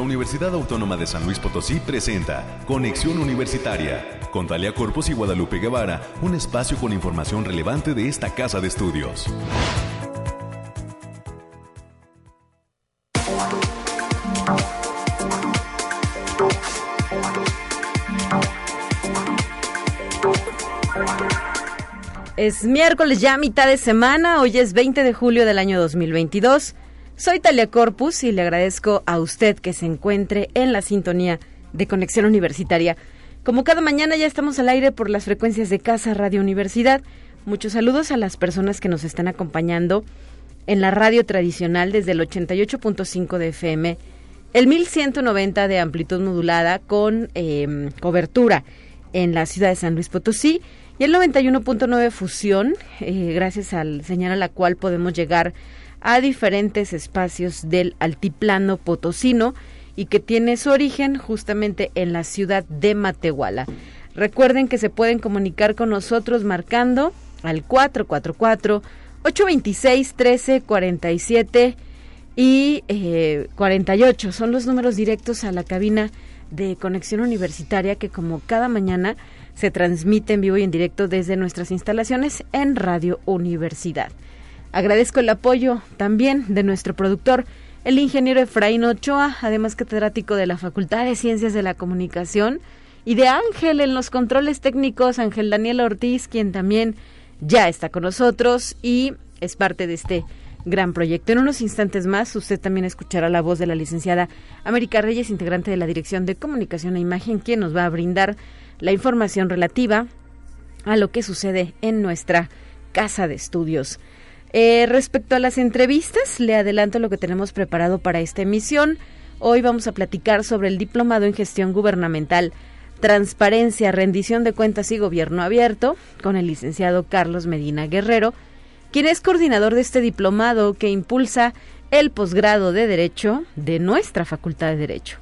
la Universidad Autónoma de San Luis Potosí presenta Conexión Universitaria con Talia Corpus y Guadalupe Guevara, un espacio con información relevante de esta casa de estudios. Es miércoles ya mitad de semana, hoy es 20 de julio del año 2022. Soy Talia Corpus y le agradezco a usted que se encuentre en la sintonía de Conexión Universitaria. Como cada mañana ya estamos al aire por las frecuencias de Casa Radio Universidad. Muchos saludos a las personas que nos están acompañando en la radio tradicional desde el 88.5 de FM, el 1190 de amplitud modulada con em, cobertura en la ciudad de San Luis Potosí y el 91.9 fusión, eh, gracias al señal a la cual podemos llegar diferentes espacios del altiplano potosino y que tiene su origen justamente en la ciudad de Matehuala. Recuerden que se pueden comunicar con nosotros marcando al 444 826 1347 y 48 eh, son los números directos a la cabina de conexión universitaria que como cada mañana se transmite en vivo y en directo desde nuestras instalaciones en Radio Universidad. Agradezco el apoyo también de nuestro productor, el ingeniero Efraín Ochoa, además catedrático de la Facultad de Ciencias de la Comunicación, y de Ángel en los controles técnicos, Ángel Daniel Ortiz, quien también ya está con nosotros y es parte de este gran proyecto. En unos instantes más usted también escuchará la voz de la licenciada América Reyes, integrante de la Dirección de Comunicación e Imagen, quien nos va a brindar la información relativa a lo que sucede en nuestra casa de estudios. Eh, respecto a las entrevistas, le adelanto lo que tenemos preparado para esta emisión. Hoy vamos a platicar sobre el Diplomado en Gestión Gubernamental, Transparencia, Rendición de Cuentas y Gobierno Abierto, con el licenciado Carlos Medina Guerrero, quien es coordinador de este diplomado que impulsa el posgrado de Derecho de nuestra Facultad de Derecho.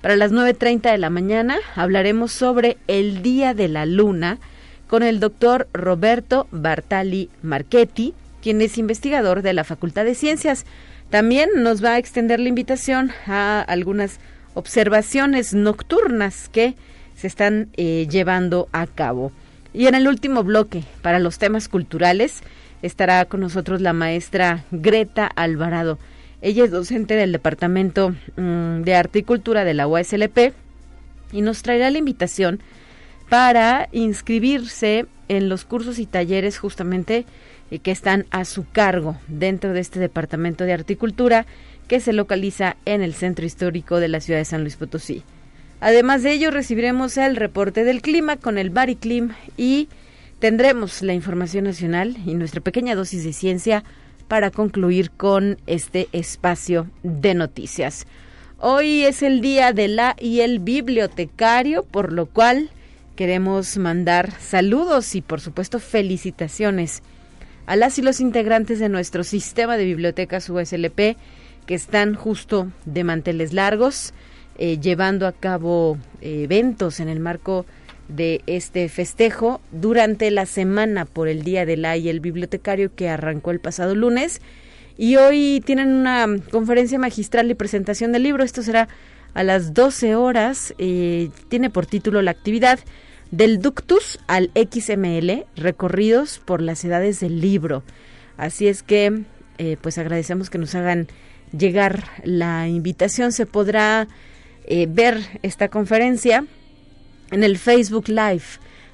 Para las 9.30 de la mañana hablaremos sobre el Día de la Luna con el doctor Roberto Bartali Marchetti, quien es investigador de la Facultad de Ciencias. También nos va a extender la invitación a algunas observaciones nocturnas que se están eh, llevando a cabo. Y en el último bloque, para los temas culturales, estará con nosotros la maestra Greta Alvarado. Ella es docente del Departamento mm, de Arte y Cultura de la UASLP y nos traerá la invitación para inscribirse en los cursos y talleres justamente y que están a su cargo dentro de este departamento de Articultura que se localiza en el centro histórico de la ciudad de San Luis Potosí. Además de ello, recibiremos el reporte del clima con el Bariclim y tendremos la información nacional y nuestra pequeña dosis de ciencia para concluir con este espacio de noticias. Hoy es el día de la y el bibliotecario, por lo cual queremos mandar saludos y por supuesto felicitaciones a las y los integrantes de nuestro sistema de bibliotecas USLP que están justo de manteles largos, eh, llevando a cabo eh, eventos en el marco de este festejo durante la semana por el Día del la el bibliotecario que arrancó el pasado lunes. Y hoy tienen una conferencia magistral y presentación del libro. Esto será a las 12 horas. Eh, tiene por título la actividad del ductus al XML, recorridos por las edades del libro. Así es que, eh, pues agradecemos que nos hagan llegar la invitación. Se podrá eh, ver esta conferencia en el Facebook Live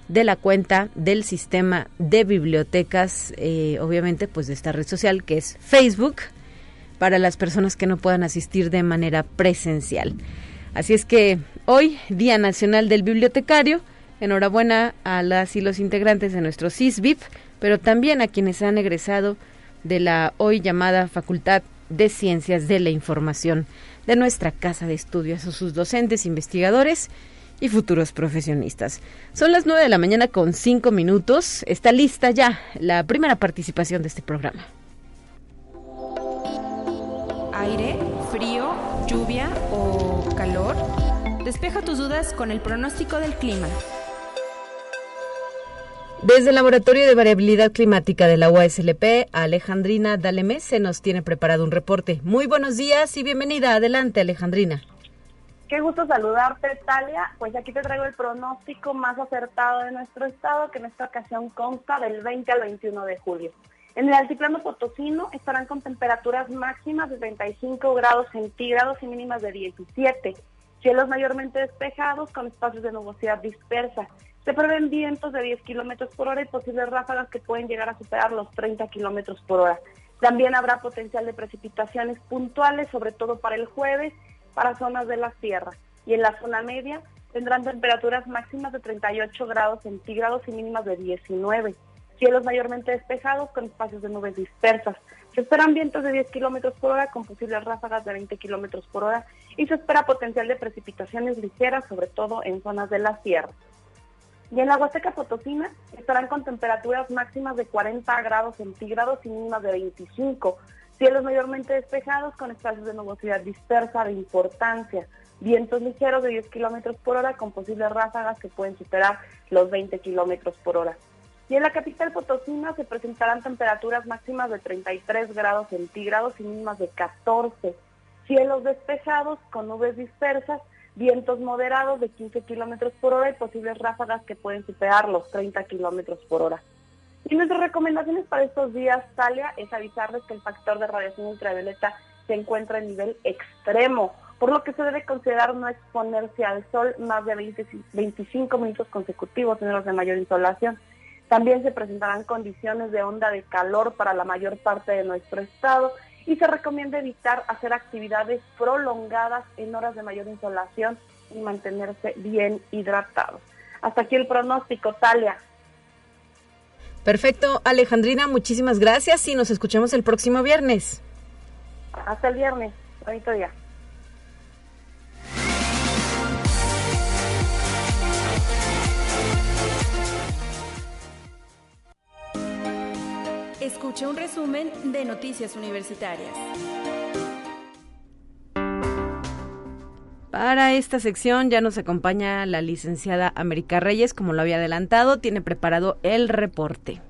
de la cuenta del sistema de bibliotecas, eh, obviamente, pues de esta red social que es Facebook, para las personas que no puedan asistir de manera presencial. Así es que hoy, Día Nacional del Bibliotecario, Enhorabuena a las y los integrantes de nuestro CISBIP, pero también a quienes han egresado de la hoy llamada Facultad de Ciencias de la Información de nuestra Casa de Estudios, a sus docentes, investigadores y futuros profesionistas. Son las nueve de la mañana con cinco minutos. Está lista ya la primera participación de este programa. Aire, frío, lluvia o calor. Despeja tus dudas con el pronóstico del clima. Desde el Laboratorio de Variabilidad Climática de la UASLP, Alejandrina Dalemés se nos tiene preparado un reporte. Muy buenos días y bienvenida. Adelante, Alejandrina. Qué gusto saludarte, Talia. Pues aquí te traigo el pronóstico más acertado de nuestro estado, que en esta ocasión consta del 20 al 21 de julio. En el altiplano potosino estarán con temperaturas máximas de 35 grados centígrados y mínimas de 17. Cielos mayormente despejados con espacios de nubosidad dispersa. Se prevén vientos de 10 kilómetros por hora y posibles ráfagas que pueden llegar a superar los 30 kilómetros por hora. También habrá potencial de precipitaciones puntuales, sobre todo para el jueves, para zonas de la sierra. Y en la zona media tendrán temperaturas máximas de 38 grados centígrados y mínimas de 19. Cielos mayormente despejados con espacios de nubes dispersas. Se esperan vientos de 10 kilómetros por hora con posibles ráfagas de 20 kilómetros por hora y se espera potencial de precipitaciones ligeras, sobre todo en zonas de la sierra. Y en la Huasteca Potosina estarán con temperaturas máximas de 40 grados centígrados y mínimas de 25. Cielos mayormente despejados con espacios de nubosidad dispersa de importancia. Vientos ligeros de 10 kilómetros por hora con posibles ráfagas que pueden superar los 20 kilómetros por hora. Y en la capital Potosina se presentarán temperaturas máximas de 33 grados centígrados y mínimas de 14. Cielos despejados con nubes dispersas vientos moderados de 15 kilómetros por hora y posibles ráfagas que pueden superar los 30 kilómetros por hora. Y nuestras recomendaciones para estos días, Talia, es avisarles que el factor de radiación ultravioleta se encuentra en nivel extremo, por lo que se debe considerar no exponerse al sol más de 25 minutos consecutivos en horas de mayor insolación. También se presentarán condiciones de onda de calor para la mayor parte de nuestro estado y se recomienda evitar hacer actividades prolongadas en horas de mayor insolación y mantenerse bien hidratados. Hasta aquí el pronóstico, Talia. Perfecto, Alejandrina, muchísimas gracias y nos escuchamos el próximo viernes. Hasta el viernes, bonito día. Escucha un resumen de Noticias Universitarias. Para esta sección ya nos acompaña la licenciada América Reyes, como lo había adelantado, tiene preparado el reporte.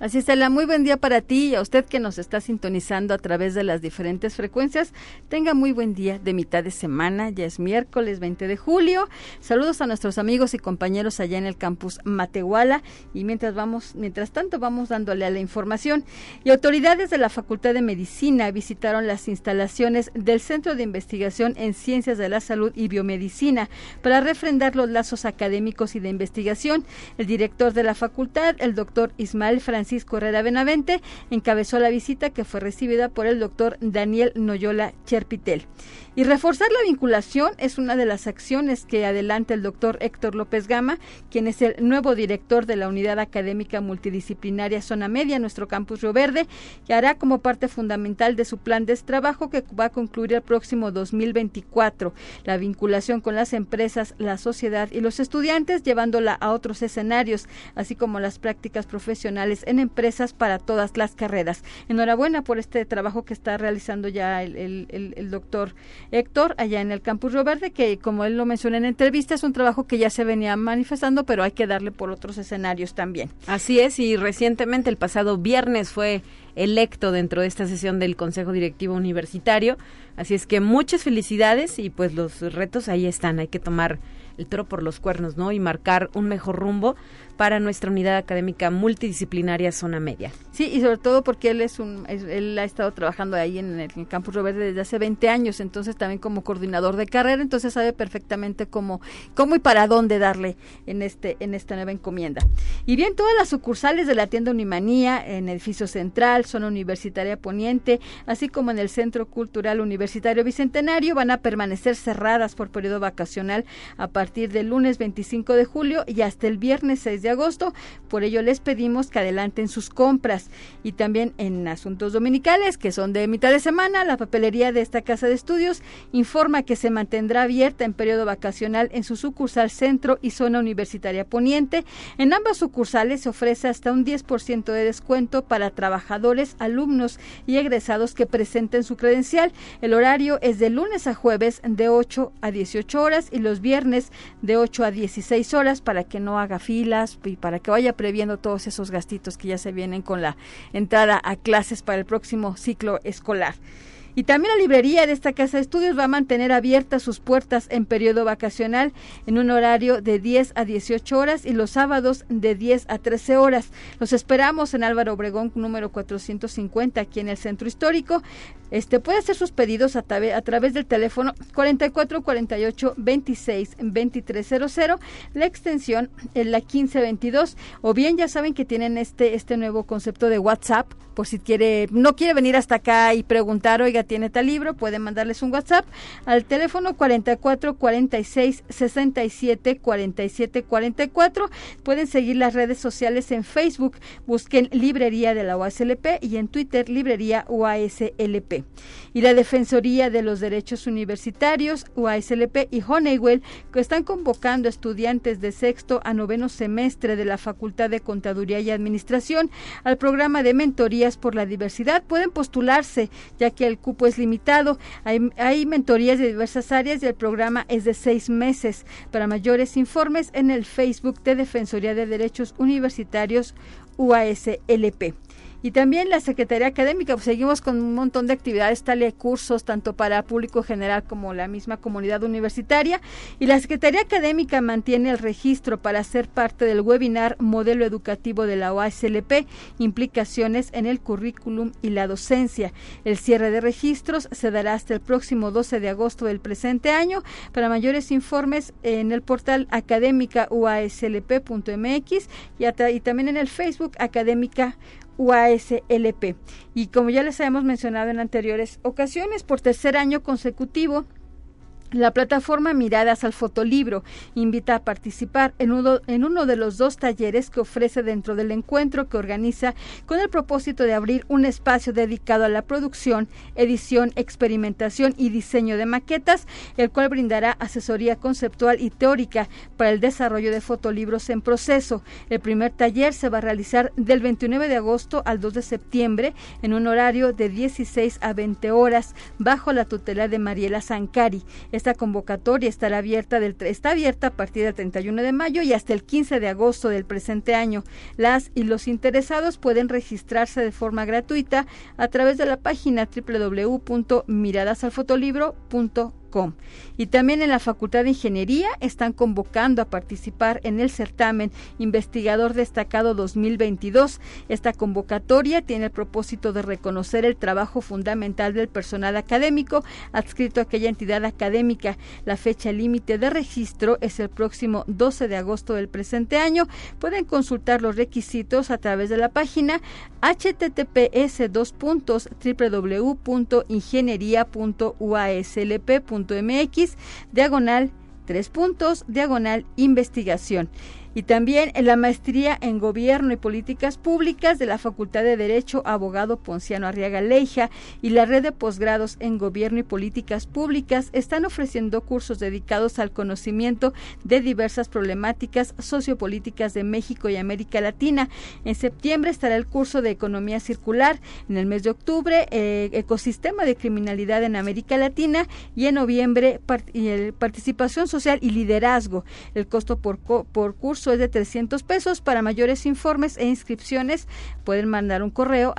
Así es, Estela, muy buen día para ti y a usted que nos está sintonizando a través de las diferentes frecuencias. Tenga muy buen día de mitad de semana, ya es miércoles 20 de julio. Saludos a nuestros amigos y compañeros allá en el campus Matehuala y mientras vamos, mientras tanto vamos dándole a la información. Y autoridades de la Facultad de Medicina visitaron las instalaciones del Centro de Investigación en Ciencias de la Salud y Biomedicina para refrendar los lazos académicos y de investigación. El director de la facultad, el doctor Ismael Francisco Francisco Herrera Benavente encabezó la visita que fue recibida por el doctor Daniel Noyola Cherpitel. Y reforzar la vinculación es una de las acciones que adelanta el doctor Héctor López Gama, quien es el nuevo director de la Unidad Académica Multidisciplinaria Zona Media, nuestro campus Río Verde, que hará como parte fundamental de su plan de trabajo que va a concluir el próximo 2024. La vinculación con las empresas, la sociedad y los estudiantes, llevándola a otros escenarios, así como las prácticas profesionales en empresas para todas las carreras. Enhorabuena por este trabajo que está realizando ya el, doctor Héctor, allá en el Campus Río Verde, que como él lo menciona en entrevista, es un trabajo que ya se venía manifestando, pero hay que darle por otros escenarios también. Así es, y recientemente, el pasado viernes, fue electo dentro de esta sesión del Consejo Directivo Universitario. Así es que muchas felicidades y pues los retos ahí están, hay que tomar el toro por los cuernos, ¿no? Y marcar un mejor rumbo para nuestra unidad académica multidisciplinaria Zona Media. Sí, y sobre todo porque él es un él ha estado trabajando ahí en el, campus Roberto desde hace 20 años, entonces también como coordinador de carrera, entonces sabe perfectamente cómo cómo y para dónde darle en este en esta nueva encomienda. Y bien, todas las sucursales de la tienda Unimanía en edificio central, zona universitaria Poniente, así como en el Centro Cultural Universitario Bicentenario van a permanecer cerradas por periodo vacacional a partir del lunes 25 de julio y hasta el viernes 6 de agosto. Por ello les pedimos que adelanten sus compras. Y también en asuntos dominicales, que son de mitad de semana, la papelería de esta casa de estudios informa que se mantendrá abierta en periodo vacacional en su sucursal centro y zona universitaria poniente. En ambas sucursales se ofrece hasta un 10% de descuento para trabajadores, alumnos y egresados que presenten su credencial. El horario es de lunes a jueves de 8 a 18 horas y los viernes de 8 a 16 horas para que no haga filas, y para que vaya previendo todos esos gastitos que ya se vienen con la entrada a clases para el próximo ciclo escolar. Y también la librería de esta casa de estudios va a mantener abiertas sus puertas en periodo vacacional en un horario de 10 a 18 horas y los sábados de 10 a 13 horas. Los esperamos en Álvaro Obregón número 450 aquí en el centro histórico. Este puede hacer sus pedidos a, a través del teléfono 44 48 26 2300, la extensión es la 1522 o bien ya saben que tienen este este nuevo concepto de WhatsApp por si quiere no quiere venir hasta acá y preguntar, "Oiga, tiene tal libro?", pueden mandarles un WhatsApp al teléfono 44 46 67 47 44. Pueden seguir las redes sociales en Facebook, busquen Librería de la UASLP y en Twitter Librería UASLP. Y la Defensoría de los Derechos Universitarios, UASLP y Honeywell, que están convocando estudiantes de sexto a noveno semestre de la Facultad de Contaduría y Administración al programa de por la diversidad. Pueden postularse, ya que el cupo es limitado. Hay mentorías de diversas áreas y el programa es de seis meses. Para mayores informes, en el Facebook de Defensoría de Derechos Universitarios, UASLP. Y también la Secretaría Académica, pues seguimos con un montón de actividades, tal y cursos, tanto para público general como la misma comunidad universitaria. Y la Secretaría Académica mantiene el registro para ser parte del webinar Modelo Educativo de la OASLP, implicaciones en el currículum y la docencia. El cierre de registros se dará hasta el próximo 12 de agosto del presente año. Para mayores informes en el portal académica uaslp.mx y, y también en el Facebook académica UASLP. Y como ya les habíamos mencionado en anteriores ocasiones, por tercer año consecutivo, la plataforma Miradas al Fotolibro invita a participar en uno, de los dos talleres que ofrece dentro del encuentro que organiza con el propósito de abrir un espacio dedicado a la producción, edición, experimentación y diseño de maquetas, el cual brindará asesoría conceptual y teórica para el desarrollo de fotolibros en proceso. El primer taller se va a realizar del 29 de agosto al 2 de septiembre en un horario de 16 a 20 horas bajo la tutela de Mariela Zancari. Esta convocatoria estará abierta del, está abierta a partir del 31 de mayo y hasta el 15 de agosto del presente año. Las y los interesados pueden registrarse de forma gratuita a través de la página www.miradasalfotolibro.com y también en la Facultad de Ingeniería están convocando a participar en el certamen Investigador Destacado 2022. Esta convocatoria tiene el propósito de reconocer el trabajo fundamental del personal académico adscrito a aquella entidad académica. La fecha límite de registro es el próximo 12 de agosto del presente año. Pueden consultar los requisitos a través de la página https www.ingeniería.uaslp.mx diagonal tres puntos diagonal investigación y también en la maestría en Gobierno y Políticas Públicas de la Facultad de Derecho Abogado Ponciano Arriaga Leija y la red de posgrados en Gobierno y Políticas Públicas están ofreciendo cursos dedicados al conocimiento de diversas problemáticas sociopolíticas de México y América Latina. En septiembre estará el curso de Economía Circular, en el mes de octubre eh, Ecosistema de Criminalidad en América Latina y en noviembre Participación Social y Liderazgo. El costo por, por curso es de 300 pesos. Para mayores informes e inscripciones pueden mandar un correo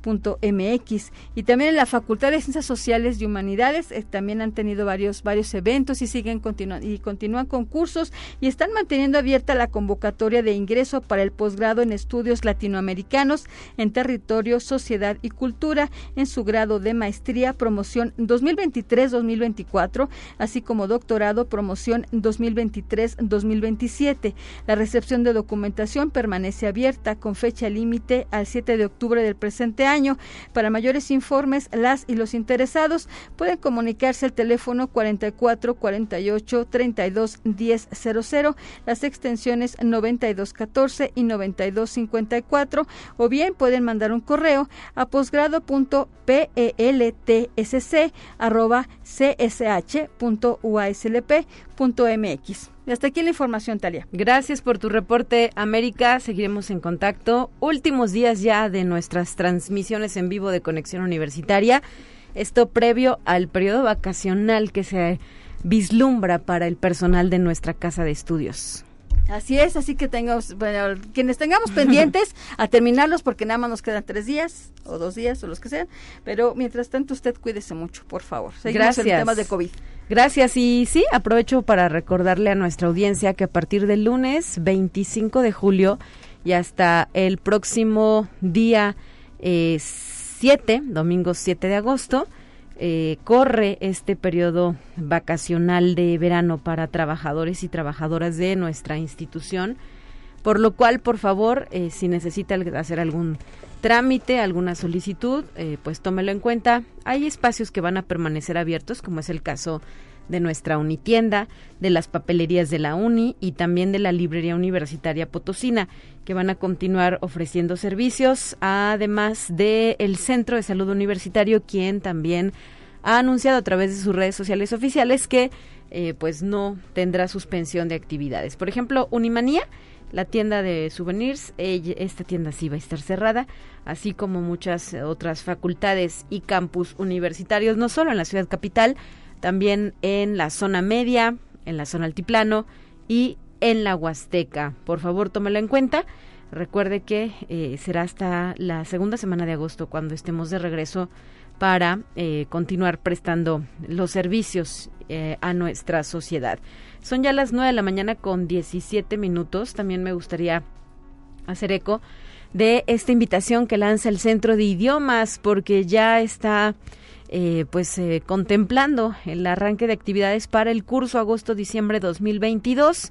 a mx y también en la Facultad de Ciencias Sociales y Humanidades eh, también han tenido varios varios eventos y siguen continúan y continúan con cursos y están manteniendo abierta la convocatoria de ingreso para el posgrado en estudios latinoamericanos en territorio, sociedad y cultura en su grado de maestría promoción 2023-2024, así como doctorado promoción 2023-2027. La recepción de documentación permanece abierta con fecha límite al 7 de octubre del presente año año. Para mayores informes, las y los interesados pueden comunicarse al teléfono 44 48 32 10 00, las extensiones 92 14 y 92 54, o bien pueden mandar un correo a posgrado.peltsh.csh.uaslp.mx. Y hasta aquí la información, Talia. Gracias por tu reporte, América. Seguiremos en contacto. Últimos días ya de nuestras transmisiones en vivo de Conexión Universitaria. Esto previo al periodo vacacional que se vislumbra para el personal de nuestra casa de estudios. Así es, así que tengamos, bueno, quienes tengamos pendientes a terminarlos porque nada más nos quedan tres días o dos días o los que sean, pero mientras tanto usted cuídese mucho, por favor. Seguimos Gracias. en temas de COVID. Gracias y sí, aprovecho para recordarle a nuestra audiencia que a partir del lunes 25 de julio y hasta el próximo día eh, 7, domingo 7 de agosto, eh, corre este periodo vacacional de verano para trabajadores y trabajadoras de nuestra institución, por lo cual, por favor, eh, si necesita hacer algún trámite, alguna solicitud, eh, pues tómelo en cuenta. Hay espacios que van a permanecer abiertos, como es el caso de nuestra unitienda, de las papelerías de la UNI y también de la librería universitaria Potosina, que van a continuar ofreciendo servicios, además del el Centro de Salud Universitario, quien también ha anunciado a través de sus redes sociales oficiales que eh, pues no tendrá suspensión de actividades. Por ejemplo, Unimanía, la tienda de souvenirs, esta tienda sí va a estar cerrada, así como muchas otras facultades y campus universitarios, no solo en la ciudad capital, también en la zona media, en la zona altiplano y en la Huasteca. Por favor, tómelo en cuenta. Recuerde que eh, será hasta la segunda semana de agosto cuando estemos de regreso para eh, continuar prestando los servicios eh, a nuestra sociedad. Son ya las 9 de la mañana con 17 minutos. También me gustaría hacer eco de esta invitación que lanza el Centro de Idiomas porque ya está eh, pues eh, contemplando el arranque de actividades para el curso agosto-diciembre 2022.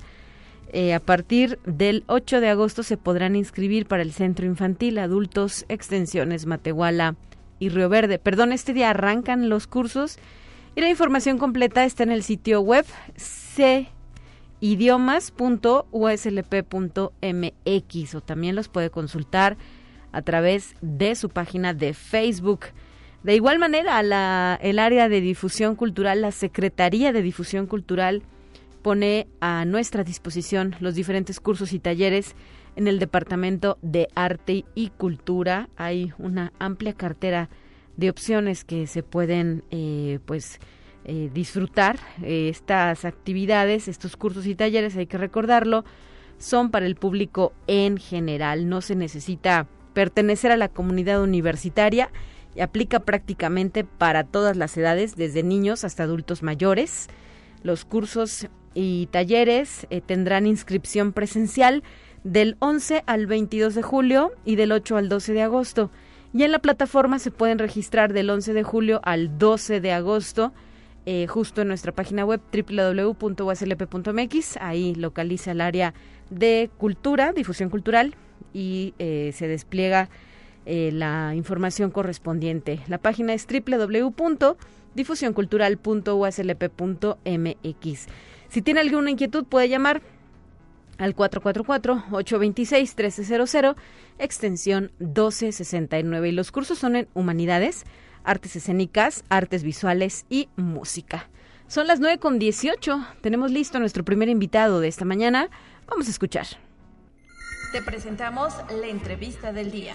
Eh, a partir del 8 de agosto se podrán inscribir para el centro infantil, adultos, extensiones Matehuala y Río Verde. Perdón, este día arrancan los cursos y la información completa está en el sitio web cidiomas.uslp.mx o también los puede consultar a través de su página de Facebook. De igual manera, el área de difusión cultural, la Secretaría de Difusión Cultural, pone a nuestra disposición los diferentes cursos y talleres en el Departamento de Arte y Cultura. Hay una amplia cartera de opciones que se pueden eh, pues eh, disfrutar. estas actividades, estos cursos y talleres, hay que recordarlo, son para el público en general. No se necesita pertenecer a la comunidad universitaria y aplica prácticamente para todas las edades, desde niños hasta adultos mayores. Los cursos y talleres eh, tendrán inscripción presencial del 11 al 22 de julio y del 8 al 12 de agosto. Y en la plataforma se pueden registrar del 11 de julio al 12 de agosto, eh, justo en nuestra página web www.uslp.mx. Ahí localiza el área de cultura, difusión cultural, y eh, se despliega eh, la información correspondiente. La página es www.difusioncultural.uslp.mx. Si tiene alguna inquietud puede llamar al 444-826-1300, extensión 1269. Y los cursos son en Humanidades, Artes Escénicas, Artes Visuales y Música. Son las 9 con 18. Tenemos listo a nuestro primer invitado de esta mañana. Vamos a escuchar. Te presentamos la entrevista del día.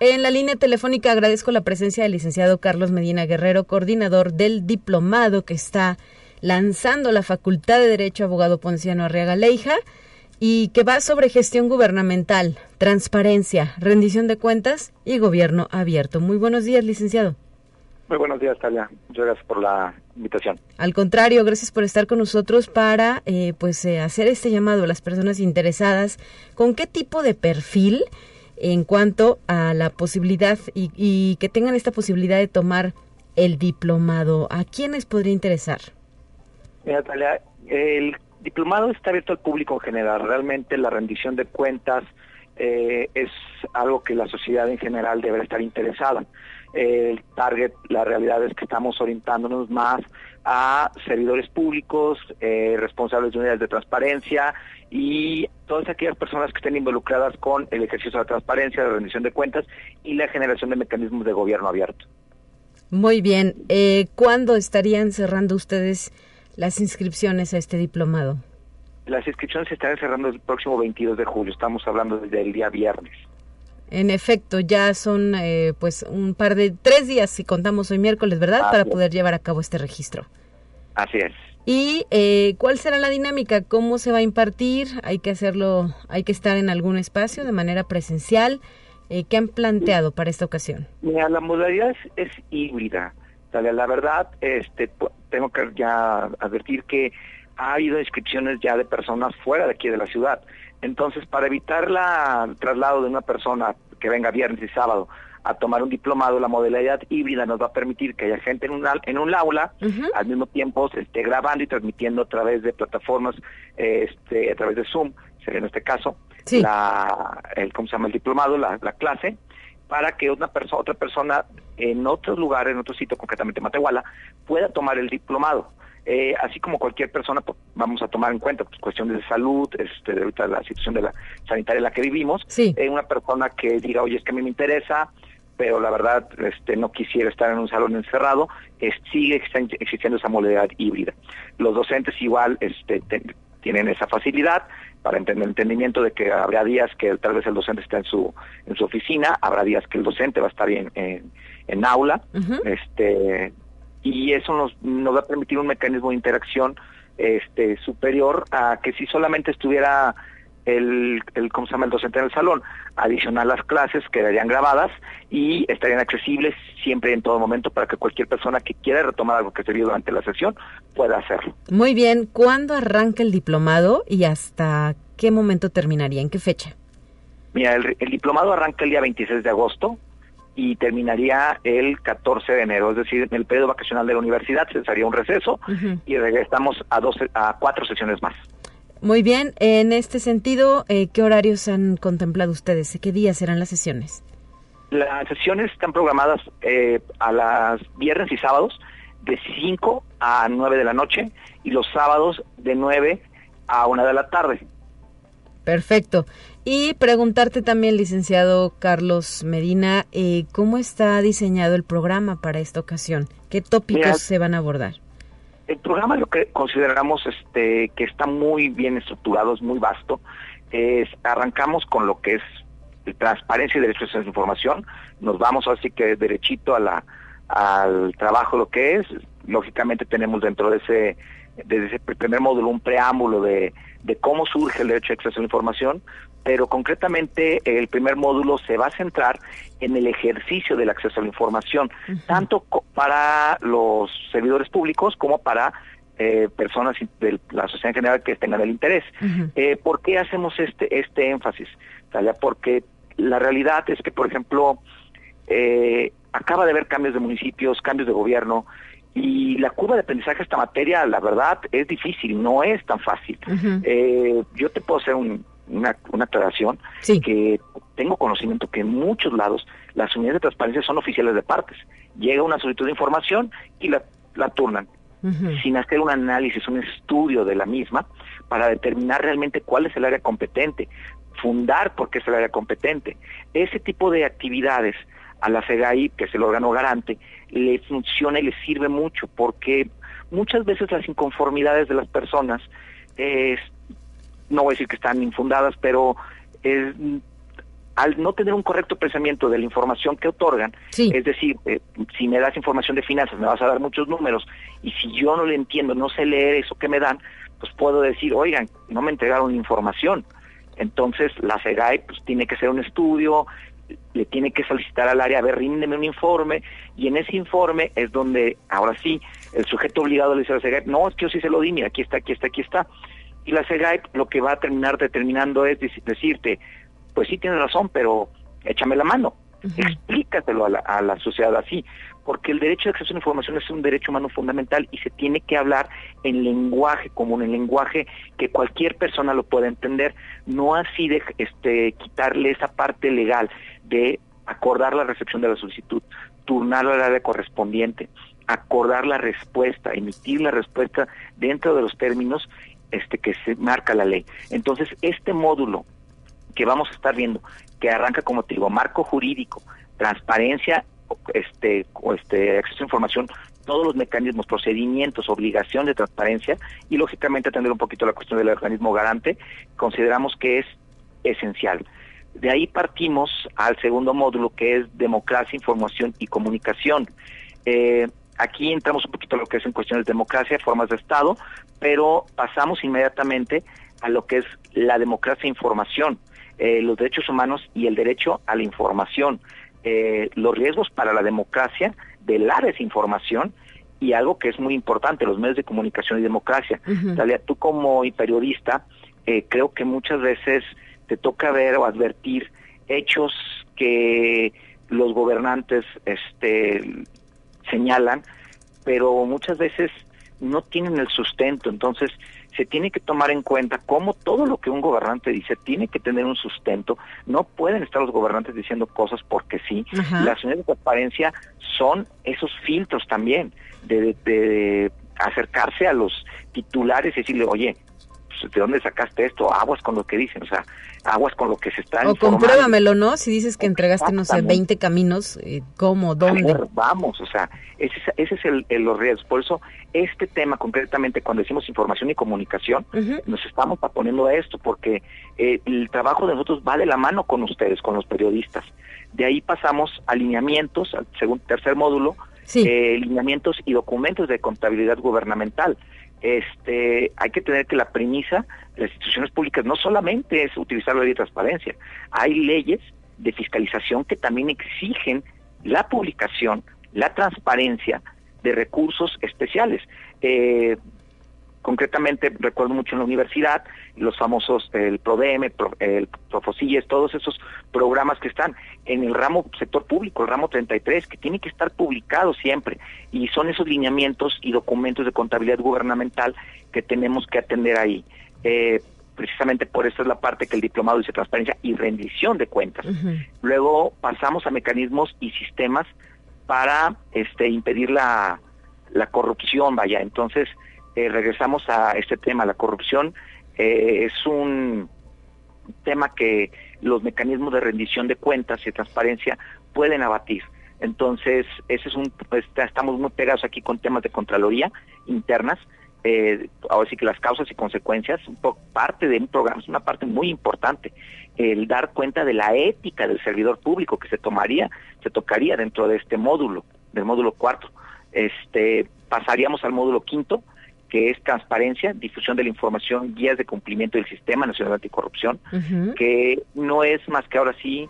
En la línea telefónica agradezco la presencia del licenciado Carlos Medina Guerrero, coordinador del diplomado que está lanzando la Facultad de Derecho Abogado Ponciano Arriaga Leija y que va sobre gestión gubernamental, transparencia, rendición de cuentas y gobierno abierto. Muy buenos días, licenciado. Muy buenos días, Talia. Muchas gracias por la invitación. Al contrario, gracias por estar con nosotros para eh, pues eh, hacer este llamado a las personas interesadas. ¿Con qué tipo de perfil en cuanto a la posibilidad y, que tengan esta posibilidad de tomar el diplomado? ¿A quiénes podría interesar? Mira, Talia, el diplomado está abierto al público en general. Realmente la rendición de cuentas eh, es algo que la sociedad en general debe estar interesada el target, la realidad es que estamos orientándonos más a servidores públicos, eh, responsables de unidades de transparencia y todas aquellas personas que estén involucradas con el ejercicio de la transparencia, la rendición de cuentas y la generación de mecanismos de gobierno abierto. Muy bien. Eh, ¿Cuándo estarían cerrando ustedes las inscripciones a este diplomado? Las inscripciones se estarán cerrando el próximo 22 de julio. Estamos hablando desde el día viernes. En efecto, ya son eh, pues un par de tres días si contamos hoy miércoles, ¿verdad? Para poder llevar a cabo este registro. Así es. ¿Y eh, cuál será la dinámica? ¿Cómo se va a impartir? ¿Hay que hacerlo, hay que estar en algún espacio de manera presencial? Eh, ¿Qué han planteado para esta ocasión? Mira, la modalidad es, híbrida. La verdad, este, tengo que ya advertir que ha habido inscripciones ya de personas fuera de aquí de la ciudad. Entonces, para evitar el traslado de una persona que venga viernes y sábado a tomar un diplomado, la modalidad híbrida nos va a permitir que haya gente en un, en un aula, al mismo tiempo se esté grabando y transmitiendo a través de plataformas, este, a través de Zoom, sería en este caso, la, el, ¿cómo se llama? el diplomado, la, clase, para que una persona, otra persona en otros lugares, en otro sitio, concretamente Matehuala, pueda tomar el diplomado. Eh, así como cualquier persona, pues, vamos a tomar en cuenta pues, cuestiones de salud, este, de ahorita la situación de la sanitaria en la que vivimos, sí. Eh, una persona que diga, oye, es que a mí me interesa, pero la verdad este, no quisiera estar en un salón encerrado, sigue existiendo esa modalidad híbrida. Los docentes igual este, tienen esa facilidad para el entendimiento de que habrá días que tal vez el docente está en su en su oficina, habrá días que el docente va a estar en, en, aula, este y eso nos, nos va a permitir un mecanismo de interacción este superior a que si solamente estuviera el, el, ¿cómo se llama? el docente en el salón. Adicional las clases quedarían grabadas y estarían accesibles siempre en todo momento para que cualquier persona que quiera retomar algo que se vio durante la sesión pueda hacerlo. Muy bien, ¿cuándo arranca el diplomado y hasta qué momento terminaría? ¿En qué fecha? Mira, el, diplomado arranca el día 26 de agosto y terminaría el 14 de enero, es decir, en el periodo vacacional de la universidad se haría un receso y regresamos a, dos, a cuatro sesiones más. Muy bien, en este sentido, eh, ¿qué horarios han contemplado ustedes? ¿Qué días serán las sesiones? Las sesiones están programadas eh, a las viernes y sábados de 5 a 9 de la noche y los sábados de 9 a 1 de la tarde. Perfecto. Y preguntarte también, licenciado Carlos Medina, eh, ¿cómo está diseñado el programa para esta ocasión? ¿Qué tópicos se van a abordar? El programa lo que consideramos este que está muy bien estructurado, es muy vasto. Arrancamos con lo que es transparencia y derecho a la información. Nos vamos así que derechito a la, al trabajo lo que es. Lógicamente tenemos dentro de ese, de ese primer módulo un preámbulo de, de cómo surge el derecho a acceso a la información, pero concretamente el primer módulo se va a centrar en el ejercicio del acceso a la información, tanto para los servidores públicos como para eh, personas de la sociedad en general que tengan el interés. Eh, ¿Por qué hacemos este, este énfasis? Porque la realidad es que, por ejemplo, eh, acaba de haber cambios de municipios, cambios de gobierno, y la curva de aprendizaje de esta materia, la verdad, es difícil, no es tan fácil. yo te puedo hacer un, una, una aclaración que tengo conocimiento que en muchos lados las unidades de transparencia son oficiales de partes. Llega una solicitud de información y la, la turnan, sin hacer un análisis, un estudio de la misma para determinar realmente cuál es el área competente, fundar por qué es el área competente. Ese tipo de actividades a la FEGAI, que es el órgano garante, le funciona y le sirve mucho porque muchas veces las inconformidades de las personas es no voy a decir que están infundadas, pero al no tener un correcto pensamiento de la información que otorgan, es decir, eh, si me das información de finanzas me vas a dar muchos números y si yo no le entiendo, no sé leer eso que me dan, pues puedo decir, oigan, no me entregaron información. Entonces la SEGAI pues tiene que hacer un estudio, le tiene que solicitar al área, a ver, ríndeme un informe, y en ese informe es donde, ahora sí, el sujeto obligado le dice a la SEGAI, no, es que yo sí se lo di, mira, aquí está, aquí está, aquí está. Y la SEGAIP lo que va a terminar determinando es decirte, pues sí tienes razón, pero échame la mano, explícatelo a la, a la sociedad así, porque el derecho de acceso a la información es un derecho humano fundamental y se tiene que hablar en lenguaje común, en lenguaje que cualquier persona lo pueda entender, no así de este, quitarle esa parte legal de acordar la recepción de la solicitud, turnarlo al área correspondiente, acordar la respuesta, emitir la respuesta dentro de los términos este que se marca la ley. Entonces, este módulo que vamos a estar viendo, que arranca como te digo, marco jurídico, transparencia, este, este acceso a información, todos los mecanismos, procedimientos, obligación de transparencia y lógicamente atender un poquito la cuestión del organismo garante, consideramos que es esencial. De ahí partimos al segundo módulo que es democracia, información y comunicación. Eh, aquí entramos un poquito a lo que es en cuestiones de democracia, formas de Estado, pero pasamos inmediatamente a lo que es la democracia e información, eh, los derechos humanos y el derecho a la información, eh, los riesgos para la democracia de la desinformación y algo que es muy importante, los medios de comunicación y democracia. Talia, tú como periodista, eh, creo que muchas veces te toca ver o advertir hechos que los gobernantes este, señalan, pero muchas veces no tienen el sustento. Entonces, se tiene que tomar en cuenta cómo todo lo que un gobernante dice tiene que tener un sustento. No pueden estar los gobernantes diciendo cosas porque sí. Las unidades de transparencia son esos filtros también de, de acercarse a los titulares y decirle, oye, ¿de dónde sacaste esto? Aguas con lo que dicen, o sea, aguas con lo que se está O compruébamelo, ¿no? Si dices que entregaste, no sé, 20 caminos, eh, ¿cómo? ¿Dónde? vamos, o sea, ese, ese es el, los riesgos. Por eso, este tema concretamente, cuando decimos información y comunicación, nos estamos poniendo a esto, porque eh, el trabajo de nosotros va de la mano con ustedes, con los periodistas. De ahí pasamos a lineamientos, al segundo, tercer módulo, eh, lineamientos y documentos de contabilidad gubernamental este, hay que tener que la premisa de las instituciones públicas no solamente es utilizar la ley de transparencia, hay leyes de fiscalización que también exigen la publicación, la transparencia de recursos especiales. Eh, concretamente recuerdo mucho en la universidad, los famosos, el PRODEM, el, Profosilles, todos esos programas que están en el ramo sector público, el ramo 33, que tiene que estar publicado siempre, y son esos lineamientos y documentos de contabilidad gubernamental que tenemos que atender ahí. Eh, precisamente por eso es la parte que el diplomado dice transparencia y rendición de cuentas. Luego pasamos a mecanismos y sistemas para este impedir la, la corrupción, vaya. Entonces, eh, regresamos a este tema, la corrupción eh, es un tema que los mecanismos de rendición de cuentas y transparencia pueden abatir. Entonces, ese es un, pues, estamos muy pegados aquí con temas de contraloría internas, eh, ahora sí que las causas y consecuencias, parte de un programa, es una parte muy importante, el dar cuenta de la ética del servidor público que se tomaría, se tocaría dentro de este módulo, del módulo cuarto. Este, pasaríamos al módulo quinto, que es transparencia, difusión de la información, guías de cumplimiento del Sistema Nacional Anticorrupción, que no es más que ahora sí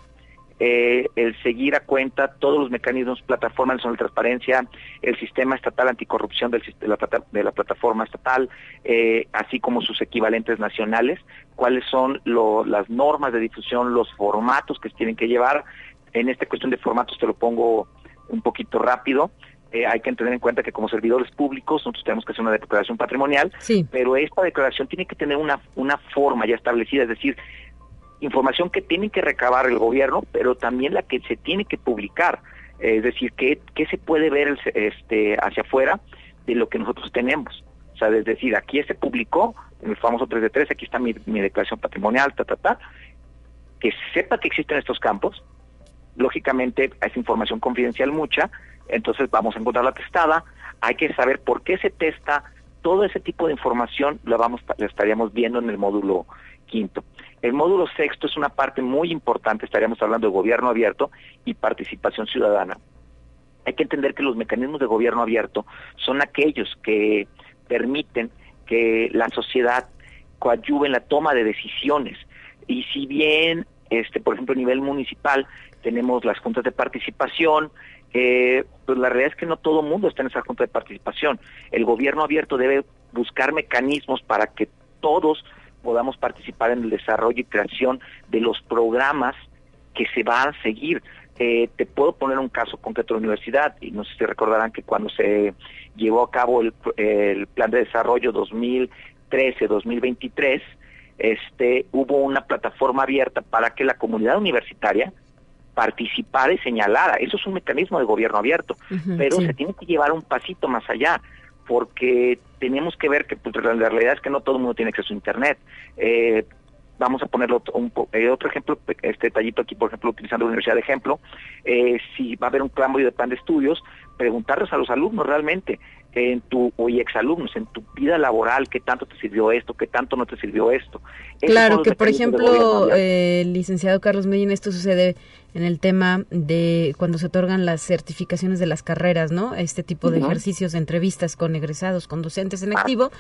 eh, el seguir a cuenta todos los mecanismos, plataforma nacional de transparencia, el sistema estatal anticorrupción del, de, la, de la plataforma estatal, eh, así como sus equivalentes nacionales, cuáles son las normas de difusión, los formatos que se tienen que llevar. En esta cuestión de formatos te lo pongo un poquito rápido. Eh, hay que tener en cuenta que como servidores públicos nosotros tenemos que hacer una declaración patrimonial, pero esta declaración tiene que tener una, una forma ya establecida, es decir, información que tiene que recabar el gobierno, pero también la que se tiene que publicar, es decir, qué, qué se puede ver este, hacia afuera de lo que nosotros tenemos. O sea, es decir, aquí se publicó, en el famoso 3 de 3, aquí está mi, mi declaración patrimonial, ta, ta, ta, que sepa que existen estos campos, lógicamente es información confidencial mucha, entonces vamos a encontrar la testada, hay que saber por qué se testa, todo ese tipo de información lo vamos lo estaríamos viendo en el módulo quinto. El módulo sexto es una parte muy importante, estaríamos hablando de gobierno abierto y participación ciudadana. Hay que entender que los mecanismos de gobierno abierto son aquellos que permiten que la sociedad coadyuve en la toma de decisiones. Y si bien, este, por ejemplo, a nivel municipal tenemos las juntas de participación, eh, pues la realidad es que no todo el mundo está en esa junta de participación. El gobierno abierto debe buscar mecanismos para que todos podamos participar en el desarrollo y creación de los programas que se van a seguir. Eh, te puedo poner un caso concreto de la universidad, y no sé si recordarán que cuando se llevó a cabo el, el plan de desarrollo 2013-2023, este, hubo una plataforma abierta para que la comunidad universitaria, participar y señalara. Eso es un mecanismo de gobierno abierto, pero se tiene que llevar un pasito más allá porque tenemos que ver que pues, la realidad es que no todo el mundo tiene acceso a Internet. Eh, vamos a ponerlo un, eh, otro ejemplo, este tallito aquí, por ejemplo, utilizando la universidad de ejemplo, eh, si va a haber un cambio de plan de estudios, preguntarles a los alumnos realmente, en tu, o exalumnos, en tu vida laboral, qué tanto te sirvió esto, qué tanto no te sirvió esto. claro, que por ejemplo, el licenciado Carlos Medina, esto sucede en el tema de cuando se otorgan las certificaciones de las carreras, ¿no? Este tipo de ejercicios de entrevistas con egresados, con docentes en ah. activo,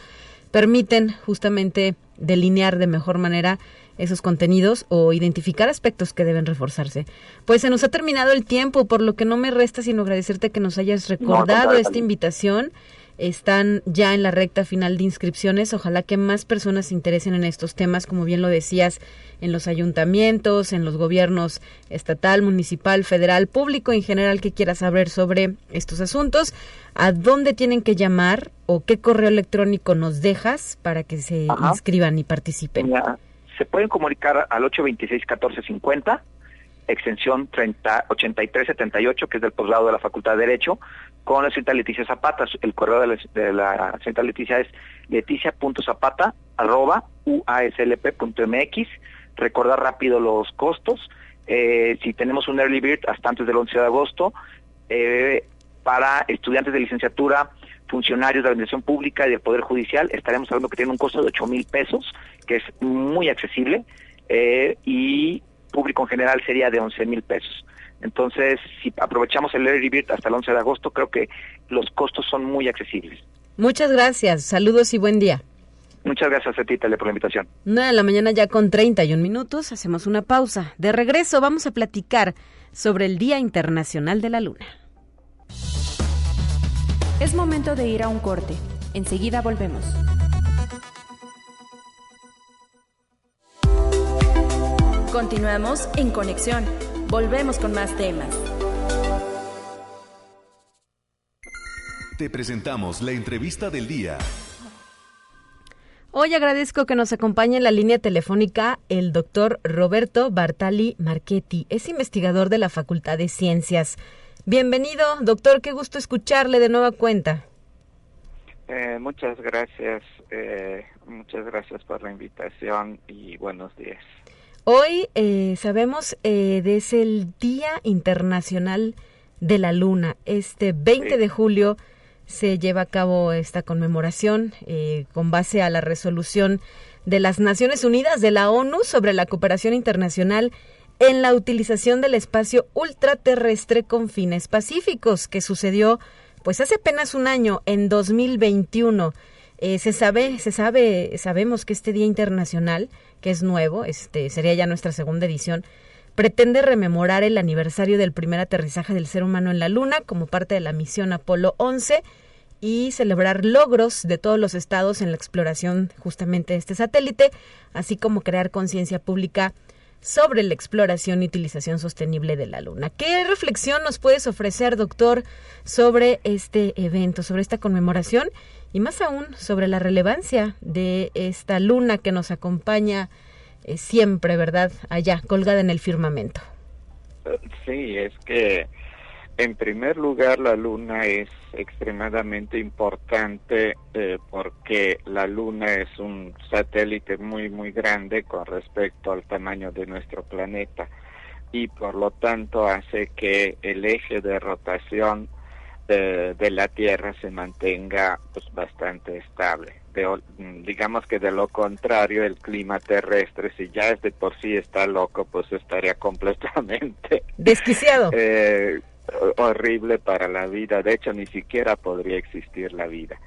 permiten justamente delinear de mejor manera esos contenidos o identificar aspectos que deben reforzarse. Pues se nos ha terminado el tiempo, por lo que no me resta sino agradecerte que nos hayas recordado esta invitación están ya en la recta final de inscripciones. Ojalá que más personas se interesen en estos temas, como bien lo decías, en los ayuntamientos, en los gobiernos estatal, municipal, federal, público en general que quiera saber sobre estos asuntos. ¿A dónde tienen que llamar o qué correo electrónico nos dejas para que se inscriban y participen? se pueden comunicar al 826-1450 extensión 30, 8378, que es del posgrado de la Facultad de Derecho, con la señorita Leticia Zapata. El correo de la, de la señorita Leticia es leticia.zapata arroba uaslp.mx. Recordar rápido los costos. Eh, si tenemos un early bird hasta antes del 11 de agosto, eh, para estudiantes de licenciatura, funcionarios de la administración pública y del Poder Judicial, estaremos hablando que tiene un costo de 8 mil pesos, que es muy accesible, eh, y público en general sería de 11 mil pesos. Entonces, si aprovechamos el Early Bird hasta el 11 de agosto, creo que los costos son muy accesibles. Muchas gracias, saludos y buen día. Muchas gracias a ti, Tele, por la invitación. Una de la mañana ya con 31 minutos, hacemos una pausa. De regreso vamos a platicar sobre el Día Internacional de la Luna. Es momento de ir a un corte. Enseguida volvemos. Continuamos en conexión. Volvemos con más temas. Te presentamos la entrevista del día. Hoy agradezco que nos acompañe en la línea telefónica el doctor Roberto Bartali Marchetti. Es investigador de la Facultad de Ciencias. Bienvenido, doctor. Qué gusto escucharle de nueva cuenta. Eh, muchas gracias. Eh, muchas gracias por la invitación y buenos días. Hoy eh, sabemos eh, de es el Día Internacional de la Luna. Este 20 de julio se lleva a cabo esta conmemoración eh, con base a la resolución de las Naciones Unidas de la ONU sobre la cooperación internacional en la utilización del espacio ultraterrestre con fines pacíficos, que sucedió pues hace apenas un año, en 2021. Eh, se sabe, se sabe, sabemos que este Día Internacional, que es nuevo, este sería ya nuestra segunda edición, pretende rememorar el aniversario del primer aterrizaje del ser humano en la Luna como parte de la misión Apolo 11 y celebrar logros de todos los estados en la exploración justamente de este satélite, así como crear conciencia pública sobre la exploración y utilización sostenible de la Luna. ¿Qué reflexión nos puedes ofrecer, doctor, sobre este evento, sobre esta conmemoración y más aún sobre la relevancia de esta luna que nos acompaña eh, siempre, ¿verdad? Allá, colgada en el firmamento. Sí, es que en primer lugar la luna es extremadamente importante eh, porque la luna es un satélite muy muy grande con respecto al tamaño de nuestro planeta y por lo tanto hace que el eje de rotación de, la Tierra se mantenga pues bastante estable. Digamos que de lo contrario el clima terrestre si ya es de por sí está loco pues estaría completamente desquiciado. eh, horrible para la vida. De hecho ni siquiera podría existir la vida.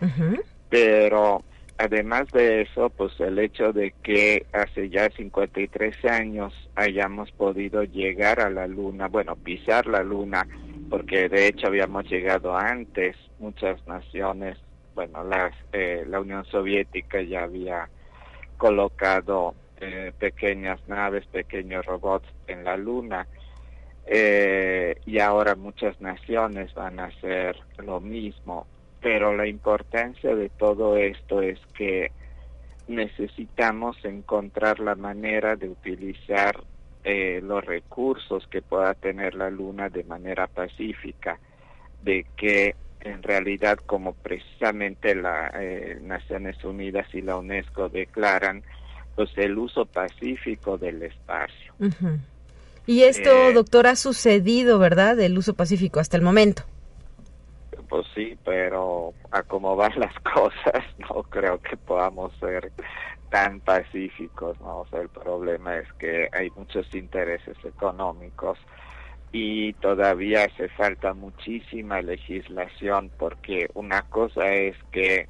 Pero además de eso pues el hecho de que hace ya 53 años hayamos podido llegar a la luna bueno pisar la luna porque de hecho habíamos llegado antes, muchas naciones, bueno, las, eh, la Unión Soviética ya había colocado eh, pequeñas naves, pequeños robots en la Luna, eh, y ahora muchas naciones van a hacer lo mismo, pero la importancia de todo esto es que necesitamos encontrar la manera de utilizar eh, los recursos que pueda tener la Luna de manera pacífica, de que en realidad como precisamente las eh, Naciones Unidas y la UNESCO declaran, pues el uso pacífico del espacio. Y esto, eh, doctor, ha sucedido, ¿verdad? El uso pacífico hasta el momento. Pues sí, pero a cómo van las cosas, no creo que podamos ser tan pacíficos, ¿no? O sea, el problema es que hay muchos intereses económicos y todavía hace falta muchísima legislación porque una cosa es que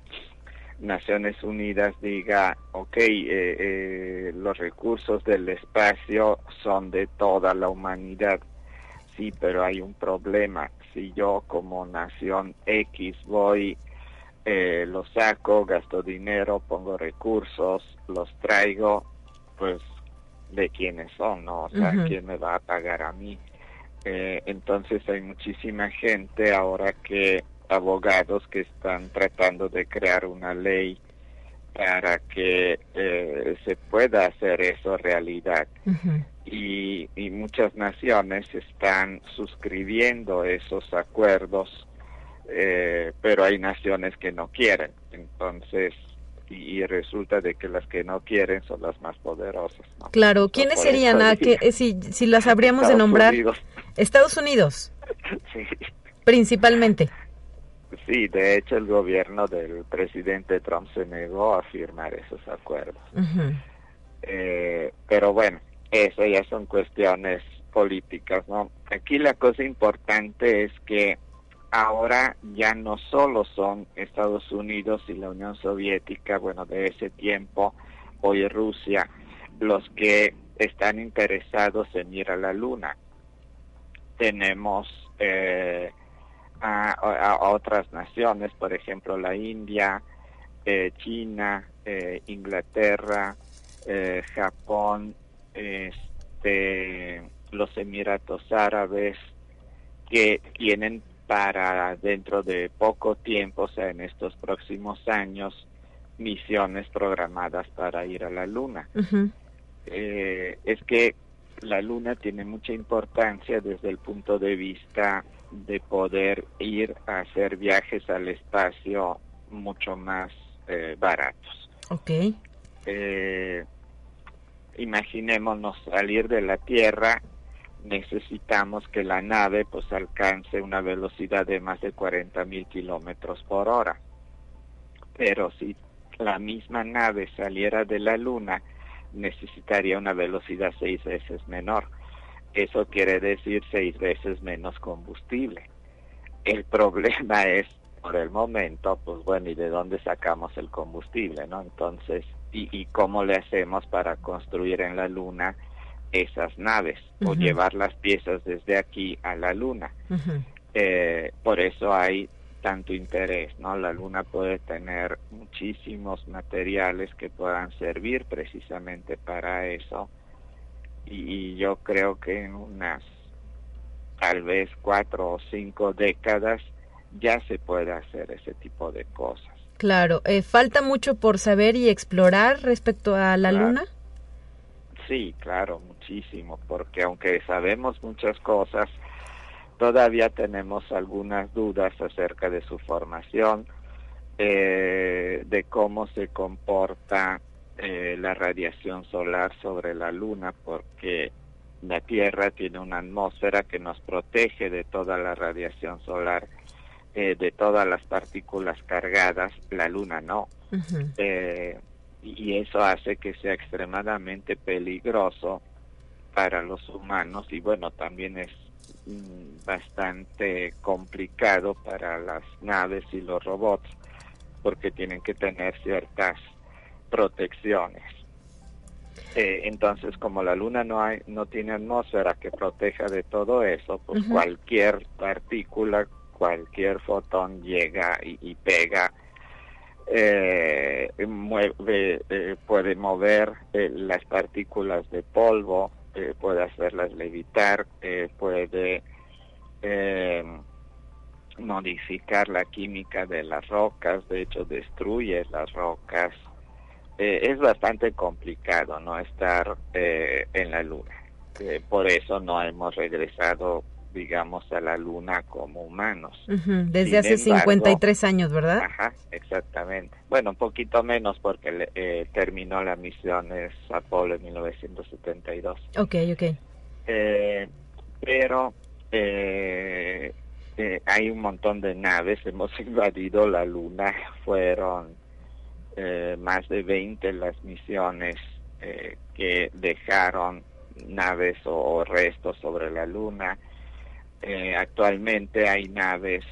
Naciones Unidas diga, ok, eh, eh, los recursos del espacio son de toda la humanidad. Sí, pero hay un problema. Si yo como nación X voy, eh, los saco, gasto dinero, pongo recursos, los traigo, pues de quiénes son, ¿no? O sea, ¿quién me va a pagar a mí? Entonces hay muchísima gente ahora que abogados que están tratando de crear una ley para que eh, se pueda hacer eso realidad. y, y, muchas naciones están suscribiendo esos acuerdos, eh, pero hay naciones que no quieren. Entonces, y, resulta de que las que no quieren son las más poderosas. Claro, ¿quiénes serían? Ah, que, eh, si, si las habríamos de nombrar. Estados Unidos. sí. Principalmente. Sí, de hecho el gobierno del presidente Trump se negó a firmar esos acuerdos. Eh, pero bueno, eso ya son cuestiones políticas, ¿no? Aquí la cosa importante es que ahora ya no solo son Estados Unidos y la Unión Soviética, bueno, de ese tiempo, hoy Rusia, los que están interesados en ir a la Luna. Tenemos eh, a, otras naciones, por ejemplo la India, eh, China, eh, Inglaterra, eh, Japón, este, los Emiratos Árabes, que tienen para dentro de poco tiempo, o sea, en estos próximos años, misiones programadas para ir a la Luna. es que la Luna tiene mucha importancia desde el punto de vista de poder ir a hacer viajes al espacio mucho más eh, baratos. Ok. Eh, imaginémonos salir de la Tierra, necesitamos que la nave pues alcance una velocidad de más de 40 mil kilómetros por hora. Pero si la misma nave saliera de la Luna, necesitaría una velocidad seis veces menor. Eso quiere decir seis veces menos combustible. El problema es, por el momento, pues bueno, ¿y de dónde sacamos el combustible, no? Entonces, ¿y, y cómo le hacemos para construir en la Luna esas naves o llevar las piezas desde aquí a la Luna? Eh, por eso hay tanto interés, ¿no? La Luna puede tener muchísimos materiales que puedan servir precisamente para eso y, yo creo que en unas tal vez cuatro o cinco décadas ya se puede hacer ese tipo de cosas. Claro, eh, ¿falta mucho por saber y explorar respecto a la Luna? Sí, claro, muchísimo, porque aunque sabemos muchas cosas, todavía tenemos algunas dudas acerca de su formación, eh, de cómo se comporta eh, la radiación solar sobre la Luna porque la Tierra tiene una atmósfera que nos protege de toda la radiación solar, eh, de todas las partículas cargadas, la Luna no. Y eso hace que sea extremadamente peligroso para los humanos y bueno, también es mm, bastante complicado para las naves y los robots porque tienen que tener ciertas protecciones. Eh, entonces, como la Luna no hay, no tiene atmósfera que proteja de todo eso, pues cualquier partícula, cualquier fotón llega y, pega, eh, mueve, eh, puede mover las partículas de polvo, puede hacerlas levitar, puede modificar la química de las rocas, de hecho destruye las rocas, eh, es bastante complicado no estar eh, en la luna. Eh, por eso no hemos regresado, digamos, a la luna como humanos. Desde hace 53 años, ¿verdad? Ajá, exactamente. Bueno, un poquito menos porque terminó la misión es Apolo en 1972. Ok, ok. pero hay un montón de naves, hemos invadido la luna, fueron eh, más de 20 las misiones eh, que dejaron naves o, restos sobre la luna. Eh, actualmente hay naves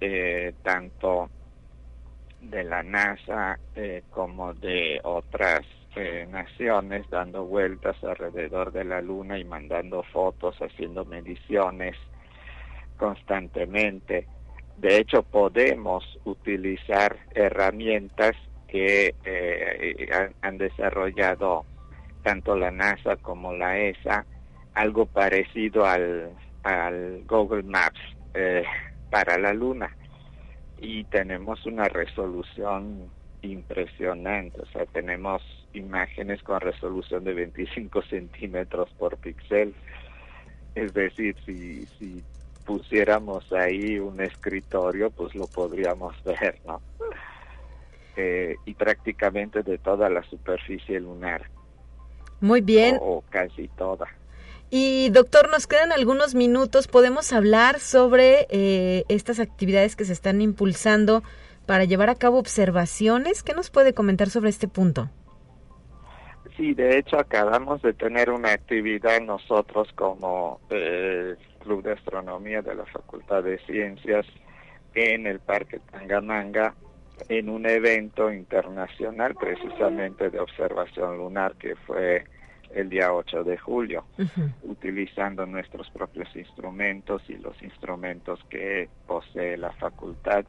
eh, tanto de la NASA eh, como de otras naciones dando vueltas alrededor de la Luna y mandando fotos, haciendo mediciones constantemente. De hecho, podemos utilizar herramientas que han desarrollado tanto la NASA como la ESA, algo parecido al al Google Maps eh, para la Luna y tenemos una resolución impresionante, o sea, tenemos imágenes con resolución de 25 centímetros por píxel, es decir, si, si pusiéramos ahí un escritorio, pues lo podríamos ver, ¿no? Eh, y prácticamente de toda la superficie lunar. Muy bien. o casi toda. Y doctor, nos quedan algunos minutos. ¿Podemos hablar sobre eh, estas actividades que se están impulsando para llevar a cabo observaciones? ¿Qué nos puede comentar sobre este punto? Sí, de hecho acabamos de tener una actividad nosotros como eh, Club de Astronomía de la Facultad de Ciencias en el Parque Tangamanga en un evento internacional precisamente de observación lunar que fue el día 8 de julio, utilizando nuestros propios instrumentos y los instrumentos que posee la facultad.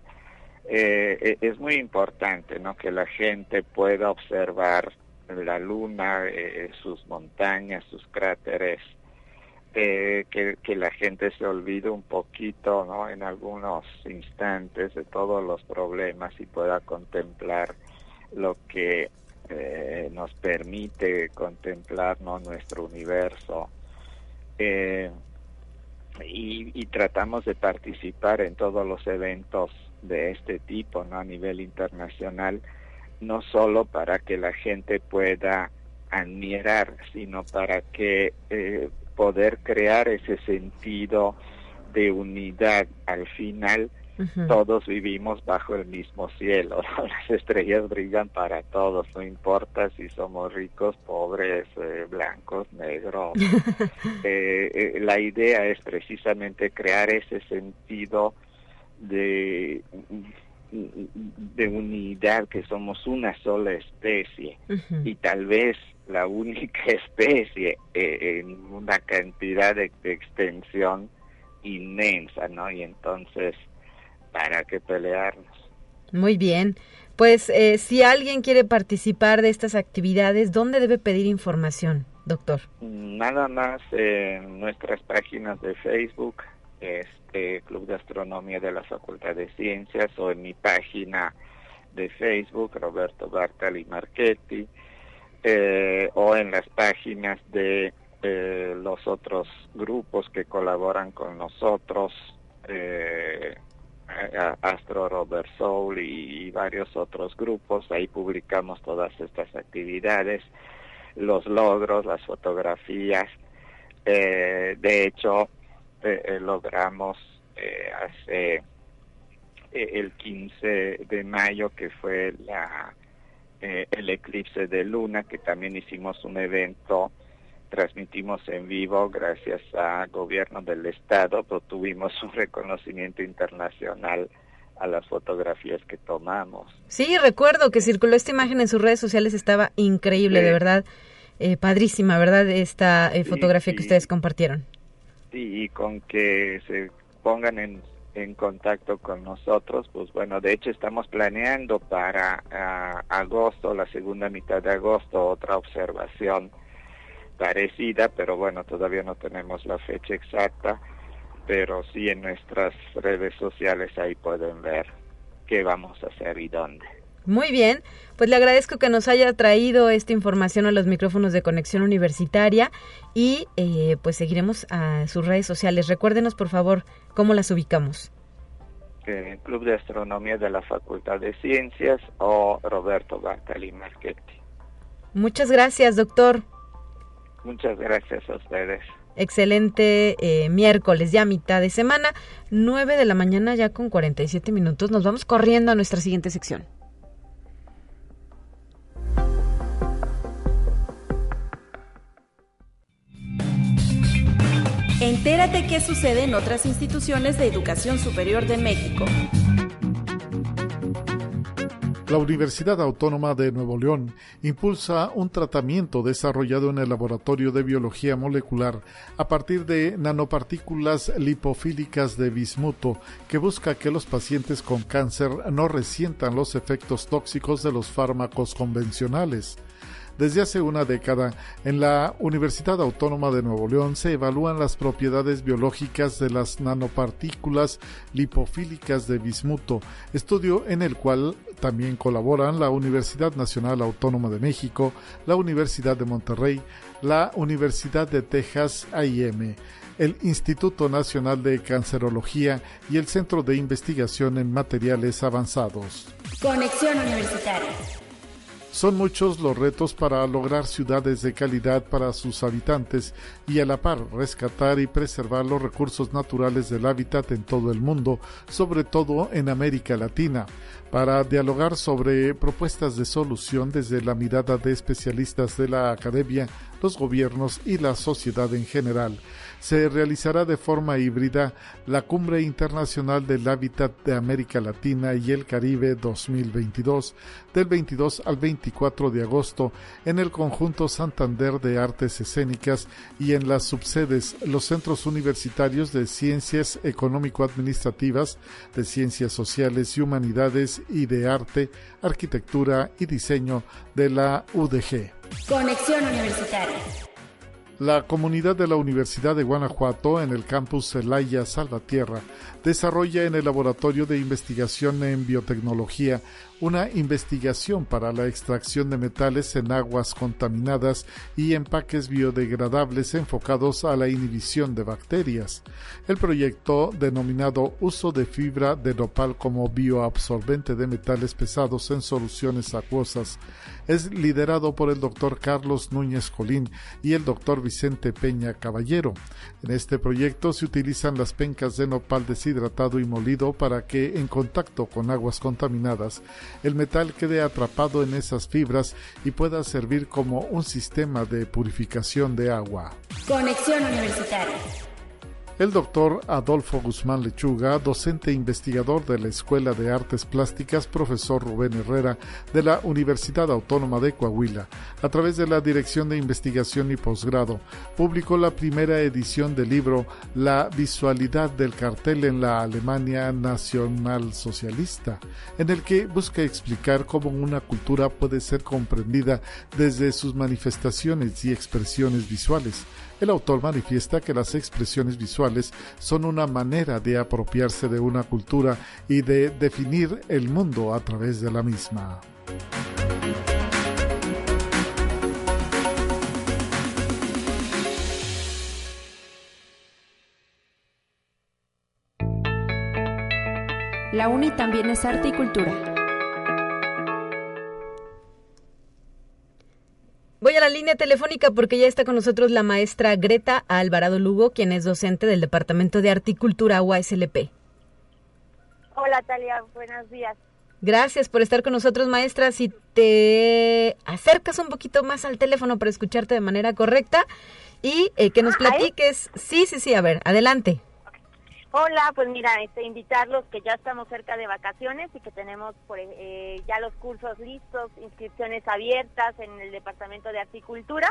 Eh, eh, es muy importante ¿no? que la gente pueda observar la luna, eh, sus montañas, sus cráteres, que, que, la gente se olvide un poquito ¿no? en algunos instantes de todos los problemas y pueda contemplar lo que eh, nos permite contemplar nuestro universo eh, y, tratamos de participar en todos los eventos de este tipo ¿no? a nivel internacional no solo para que la gente pueda admirar sino para que eh, poder crear ese sentido de unidad al final todos vivimos bajo el mismo cielo, las estrellas brillan para todos, no importa si somos ricos, pobres, eh, blancos, negros. Eh, eh, la idea es precisamente crear ese sentido de de unidad, que somos una sola especie y tal vez la única especie en una cantidad de, de, extensión inmensa, ¿no? Y entonces para que pelearnos. Muy bien. Pues eh, si alguien quiere participar de estas actividades, ¿dónde debe pedir información, doctor? Nada más en nuestras páginas de Facebook, este Club de Astronomía de la Facultad de Ciencias, o en mi página de Facebook, Roberto Bartali Marchetti, eh, o en las páginas de eh, los otros grupos que colaboran con nosotros, eh, Astro Robert Soul y, varios otros grupos. Ahí publicamos todas estas actividades, los logros, las fotografías. Eh, de hecho, eh, eh, logramos hace el 15 de mayo, que fue la, el eclipse de luna, que también hicimos un evento transmitimos en vivo gracias al gobierno del estado, pero tuvimos un reconocimiento internacional a las fotografías que tomamos. Sí, recuerdo que circuló esta imagen en sus redes sociales, estaba increíble, de verdad, eh, padrísima, ¿verdad? Esta eh, fotografía que ustedes compartieron. Sí, y con que se pongan en, en contacto con nosotros, pues bueno, de hecho estamos planeando para ah, agosto, la segunda mitad de agosto, otra observación parecida, pero bueno, todavía no tenemos la fecha exacta, pero sí en nuestras redes sociales ahí pueden ver qué vamos a hacer y dónde. Muy bien, pues le agradezco que nos haya traído esta información a los micrófonos de conexión universitaria y eh, pues seguiremos a sus redes sociales. Recuérdenos por favor cómo las ubicamos. El Club de Astronomía de la Facultad de Ciencias o Roberto Bartali Marchetti. Muchas gracias, doctor. Muchas gracias a ustedes. Excelente eh, miércoles, ya mitad de semana, 9 de la mañana ya con 47 minutos. Nos vamos corriendo a nuestra siguiente sección. Entérate qué sucede en otras instituciones de educación superior de México. La Universidad Autónoma de Nuevo León impulsa un tratamiento desarrollado en el Laboratorio de Biología Molecular a partir de nanopartículas lipofílicas de bismuto que busca que los pacientes con cáncer no resientan los efectos tóxicos de los fármacos convencionales. Desde hace una década, en la Universidad Autónoma de Nuevo León se evalúan las propiedades biológicas de las nanopartículas lipofílicas de bismuto, estudio en el cual también colaboran la Universidad Nacional Autónoma de México, la Universidad de Monterrey, la Universidad de Texas A&M, el Instituto Nacional de Cancerología y el Centro de Investigación en Materiales Avanzados. Conexión Universitaria. Son muchos los retos para lograr ciudades de calidad para sus habitantes y a la par rescatar y preservar los recursos naturales del hábitat en todo el mundo, sobre todo en América Latina para dialogar sobre propuestas de solución desde la mirada de especialistas de la academia, los gobiernos y la sociedad en general. Se realizará de forma híbrida la Cumbre Internacional del Hábitat de América Latina y el Caribe 2022 del 22 al 24 de agosto en el conjunto Santander de Artes Escénicas y en las subsedes los centros universitarios de Ciencias Económico-Administrativas, de Ciencias Sociales y Humanidades y de Arte, Arquitectura y Diseño de la UDG. Conexión Universitaria. La comunidad de la Universidad de Guanajuato en el campus Celaya Salvatierra desarrolla en el Laboratorio de Investigación en Biotecnología una investigación para la extracción de metales en aguas contaminadas y empaques biodegradables enfocados a la inhibición de bacterias. El proyecto, denominado Uso de fibra de nopal como bioabsorbente de metales pesados en soluciones acuosas, es liderado por el doctor Carlos Núñez Colín y el doctor Vicente Peña Caballero. En este proyecto se utilizan las pencas de nopal deshidratado y molido para que, en contacto con aguas contaminadas, el metal quede atrapado en esas fibras y pueda servir como un sistema de purificación de agua. Conexión Universitaria. El doctor Adolfo Guzmán Lechuga, docente e investigador de la Escuela de Artes Plásticas, profesor Rubén Herrera de la Universidad Autónoma de Coahuila, a través de la Dirección de Investigación y Posgrado, publicó la primera edición del libro La visualidad del cartel en la Alemania Nacional Socialista, en el que busca explicar cómo una cultura puede ser comprendida desde sus manifestaciones y expresiones visuales el autor manifiesta que las expresiones visuales son una manera de apropiarse de una cultura y de definir el mundo a través de la misma. La UNI también es arte y cultura. La línea telefónica porque ya está con nosotros la maestra Greta Alvarado Lugo, quien es docente del Departamento de Articultura UASLP. Hola Talia, buenos días. Gracias por estar con nosotros, maestra. Si te acercas un poquito más al teléfono para escucharte de manera correcta y eh, que nos platiques. Sí, sí, sí, a ver, adelante. Hola, pues mira, este, invitarlos que ya estamos cerca de vacaciones y que tenemos eh, ya los cursos listos, inscripciones abiertas en el Departamento de Articultura.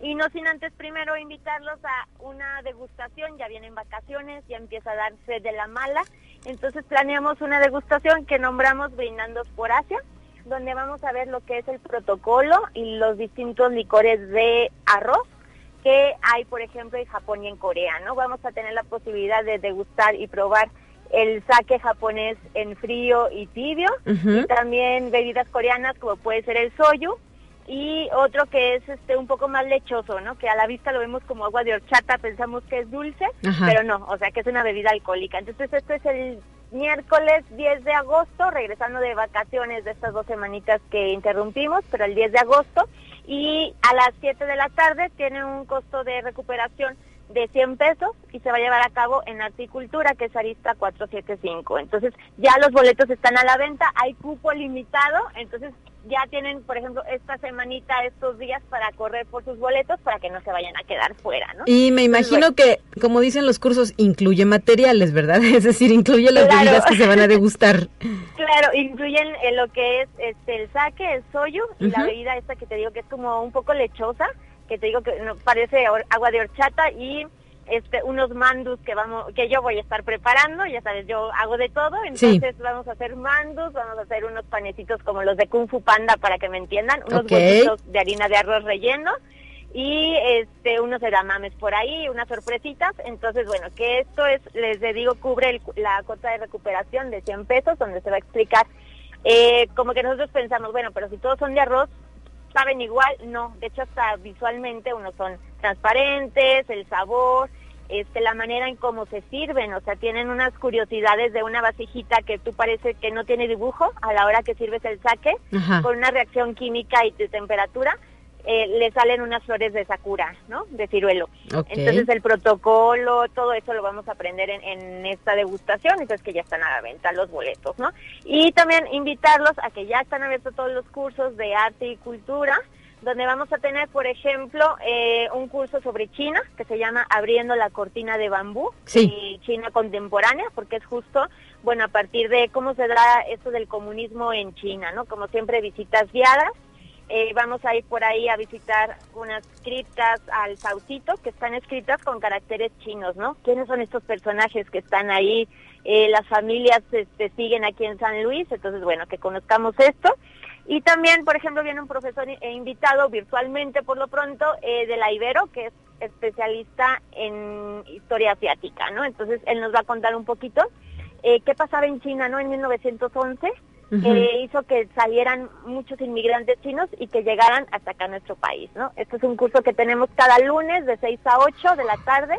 Y no sin antes primero invitarlos a una degustación, ya vienen vacaciones, ya empieza a darse de la mala. Entonces planeamos una degustación que nombramos Brindando por Asia, donde vamos a ver lo que es el protocolo y los distintos licores de arroz que hay, por ejemplo, en Japón y en Corea, ¿no? Vamos a tener la posibilidad de degustar y probar el sake japonés en frío y tibio, y también bebidas coreanas como puede ser el soyu, y otro que es este un poco más lechoso, ¿no? Que a la vista lo vemos como agua de horchata, pensamos que es dulce, pero no, o sea que es una bebida alcohólica. Entonces este es el miércoles 10 de agosto, regresando de vacaciones de estas dos semanitas que interrumpimos, pero el 10 de agosto, y a las 7 de la tarde tiene un costo de recuperación de 100 pesos y se va a llevar a cabo en Articultura, que es Arista 475. Entonces ya los boletos están a la venta, hay cupo limitado, entonces ya tienen, por ejemplo, esta semanita, estos días para correr por sus boletos para que no se vayan a quedar fuera, ¿no? Y me imagino que, como dicen los cursos, incluye materiales, ¿verdad? Es decir, incluye las bebidas que se van a degustar. Claro, incluyen eh, lo que es este el saque, el soyu y la bebida esta que te digo que es como un poco lechosa, que te digo que no, parece agua de horchata y este, unos mandus que vamos, que yo voy a estar preparando, ya sabes, yo hago de todo, entonces vamos a hacer mandus, vamos a hacer unos panecitos como los de Kung Fu Panda para que me entiendan, unos okay. de harina de arroz relleno y este unos edamames por ahí, unas sorpresitas, entonces bueno, que esto es, les digo, cubre la cuota de recuperación de 100 pesos, donde se va a explicar, eh, como que nosotros pensamos, bueno, pero si todos son de arroz, saben igual, no, de hecho hasta visualmente unos son transparentes, el sabor, este, la manera en cómo se sirven, o sea, tienen unas curiosidades de una vasijita que tú parece que no tiene dibujo a la hora que sirves el saque, con una reacción química y de temperatura, eh, le salen unas flores de sakura, ¿no? De ciruelo. Entonces el protocolo, todo eso lo vamos a aprender en, en, esta degustación, entonces que ya están a la venta los boletos, ¿no? Y también invitarlos a que ya están abiertos todos los cursos de arte y cultura, donde vamos a tener, por ejemplo, eh, un curso sobre China, que se llama Abriendo la cortina de bambú, y China contemporánea, porque es justo, bueno, a partir de cómo se da esto del comunismo en China, ¿no? Como siempre, visitas guiadas. Eh, vamos a ir por ahí a visitar unas criptas al Saucito, que están escritas con caracteres chinos, ¿no? ¿Quiénes son estos personajes que están ahí? Eh, las familias este, siguen aquí en San Luis, entonces, bueno, que conozcamos esto. Y también, por ejemplo, viene un profesor invitado virtualmente por lo pronto eh, de la Ibero, que es especialista en historia asiática, ¿no? Entonces, él nos va a contar un poquito eh, qué pasaba en China, ¿no? En 1911, que hizo que salieran muchos inmigrantes chinos y que llegaran hasta acá a nuestro país, ¿no? Este es un curso que tenemos cada lunes de 6 a 8 de la tarde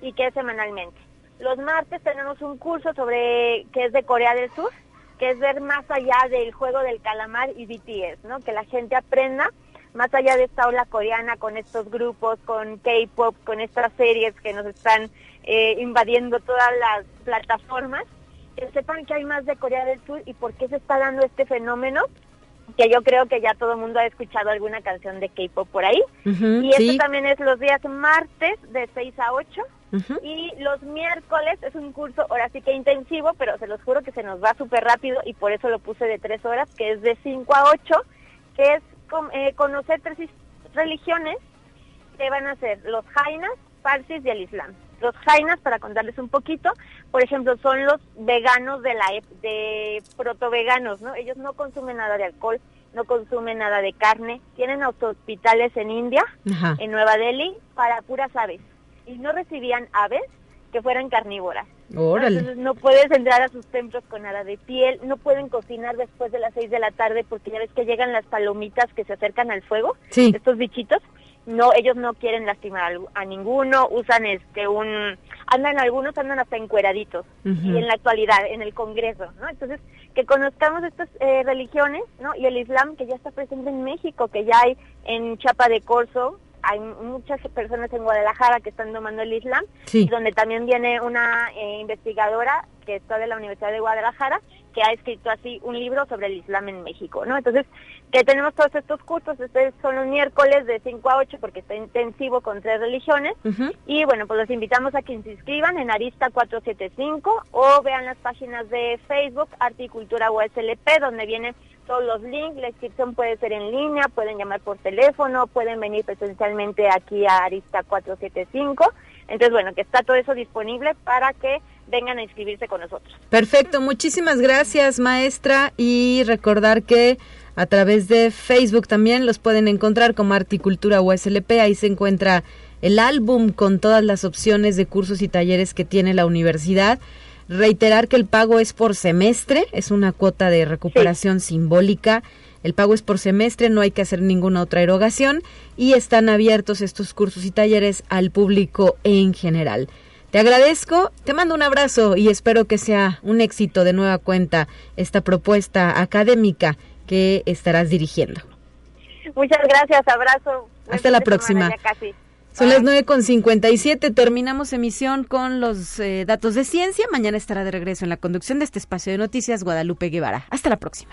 y que es semanalmente. Los martes tenemos un curso sobre que es de Corea del Sur, que es ver más allá del juego del calamar y BTS, ¿no? Que la gente aprenda más allá de esta ola coreana con estos grupos, con K-pop, con estas series que nos están eh, invadiendo todas las plataformas, que sepan que hay más de Corea del Sur y por qué se está dando este fenómeno, que yo creo que ya todo el mundo ha escuchado alguna canción de K-pop por ahí. y esto también es los días martes de 6 a 8 y los miércoles es un curso, ahora sí que intensivo, pero se los juro que se nos va súper rápido y por eso lo puse de tres horas, que es de 5 a 8, que es eh, conocer tres religiones que van a ser los jainas, parsis y el islam. Los jainas, para contarles un poquito, por ejemplo, son los veganos de la de proto-veganos, ¿no? Ellos no consumen nada de alcohol, no consumen nada de carne, tienen hospitales en India, en Nueva Delhi, para puras aves y no recibían aves que fueran carnívoras. Entonces no puedes entrar a sus templos con nada de piel, no pueden cocinar después de las seis de la tarde porque ya ves que llegan las palomitas que se acercan al fuego, estos bichitos. No, ellos no quieren lastimar a, ninguno, usan este un, andan algunos andan hasta encueraditos y en la actualidad en el Congreso, ¿no? Entonces que conozcamos estas eh, religiones, ¿no? Y el Islam que ya está presente en México, que ya hay en Chapa de Corzo, hay muchas personas en Guadalajara que están tomando el Islam, donde también viene una eh, investigadora que está de la Universidad de Guadalajara, que ha escrito así un libro sobre el Islam en México, ¿no? Entonces, que tenemos todos estos cursos, estos son los miércoles de 5 a 8 porque está intensivo con tres religiones, y bueno, pues los invitamos a que se inscriban en Arista 475 o vean las páginas de Facebook, Arte y Cultura USLP, donde viene todos los links, la inscripción puede ser en línea, pueden llamar por teléfono, pueden venir presencialmente aquí a Arista 475. Entonces, bueno, que está todo eso disponible para que vengan a inscribirse con nosotros. Perfecto, muchísimas gracias maestra y recordar que a través de Facebook también los pueden encontrar como Articultura USLP, ahí se encuentra el álbum con todas las opciones de cursos y talleres que tiene la universidad Reiterar que el pago es por semestre, es una cuota de recuperación simbólica. El pago es por semestre, no hay que hacer ninguna otra erogación y están abiertos estos cursos y talleres al público en general. Te agradezco, te mando un abrazo y espero que sea un éxito de nueva cuenta esta propuesta académica que estarás dirigiendo. Muchas gracias, abrazo. Hasta la próxima. Son las 9.57, terminamos emisión con los eh, datos de ciencia. Mañana estará de regreso en la conducción de este espacio de noticias Guadalupe Guevara. Hasta la próxima.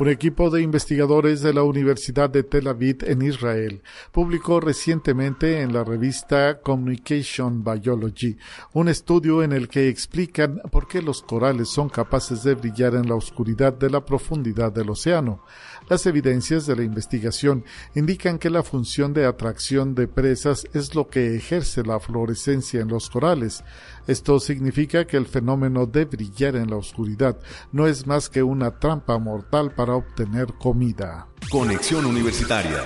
Un equipo de investigadores de la Universidad de Tel Aviv en Israel publicó recientemente en la revista Communication Biology un estudio en el que explican por qué los corales son capaces de brillar en la oscuridad de la profundidad del océano. Las evidencias de la investigación indican que la función de atracción de presas es lo que ejerce la fluorescencia en los corales. Esto significa que el fenómeno de brillar en la oscuridad no es más que una trampa mortal para obtener comida. Conexión Universitaria.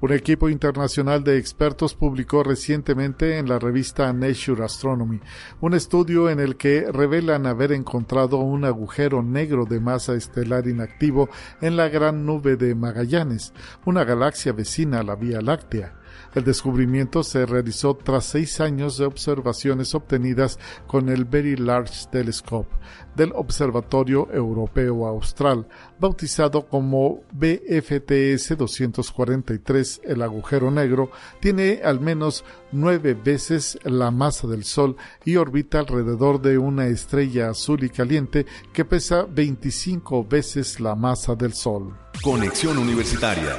Un equipo internacional de expertos publicó recientemente en la revista Nature Astronomy un estudio en el que revelan haber encontrado un agujero negro de masa estelar inactivo en la gran nube de Magallanes, una galaxia vecina a la Vía Láctea. El descubrimiento se realizó tras seis años de observaciones obtenidas con el Very Large Telescope del Observatorio Europeo Austral, bautizado como BFTS 243. El agujero negro tiene al menos nueve veces la masa del Sol y orbita alrededor de una estrella azul y caliente que pesa 25 veces la masa del Sol. Conexión Universitaria.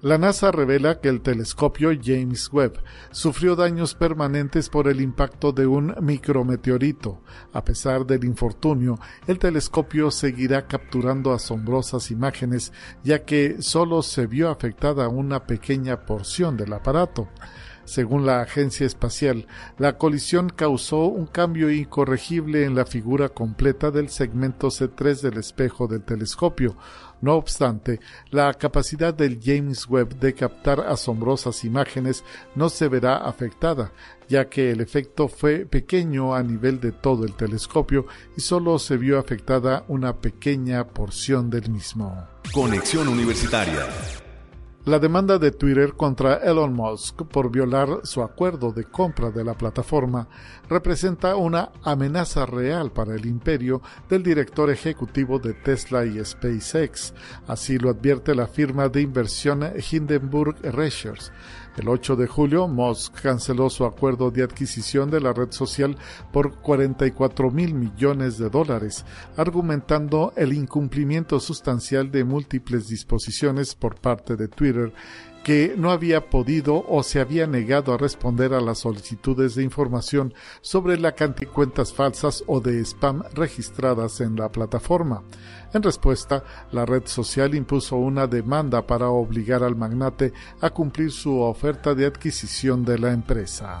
La NASA revela que el telescopio James Webb sufrió daños permanentes por el impacto de un micrometeorito. A pesar del infortunio, el telescopio seguirá capturando asombrosas imágenes, ya que solo se vio afectada una pequeña porción del aparato. Según la agencia espacial, la colisión causó un cambio incorregible en la figura completa del segmento C3 del espejo del telescopio. No obstante, la capacidad del James Webb de captar asombrosas imágenes no se verá afectada, ya que el efecto fue pequeño a nivel de todo el telescopio y solo se vio afectada una pequeña porción del mismo. Conexión Universitaria. La demanda de Twitter contra Elon Musk por violar su acuerdo de compra de la plataforma representa una amenaza real para el imperio del director ejecutivo de Tesla y SpaceX. Así lo advierte la firma de inversión Hindenburg Research. El 8 de julio, Musk canceló su acuerdo de adquisición de la red social por 44 mil millones de dólares, argumentando el incumplimiento sustancial de múltiples disposiciones por parte de Twitter que no había podido o se había negado a responder a las solicitudes de información sobre la cantidad de cuentas falsas o de spam registradas en la plataforma. En respuesta, la red social impuso una demanda para obligar al magnate a cumplir su oferta de adquisición de la empresa.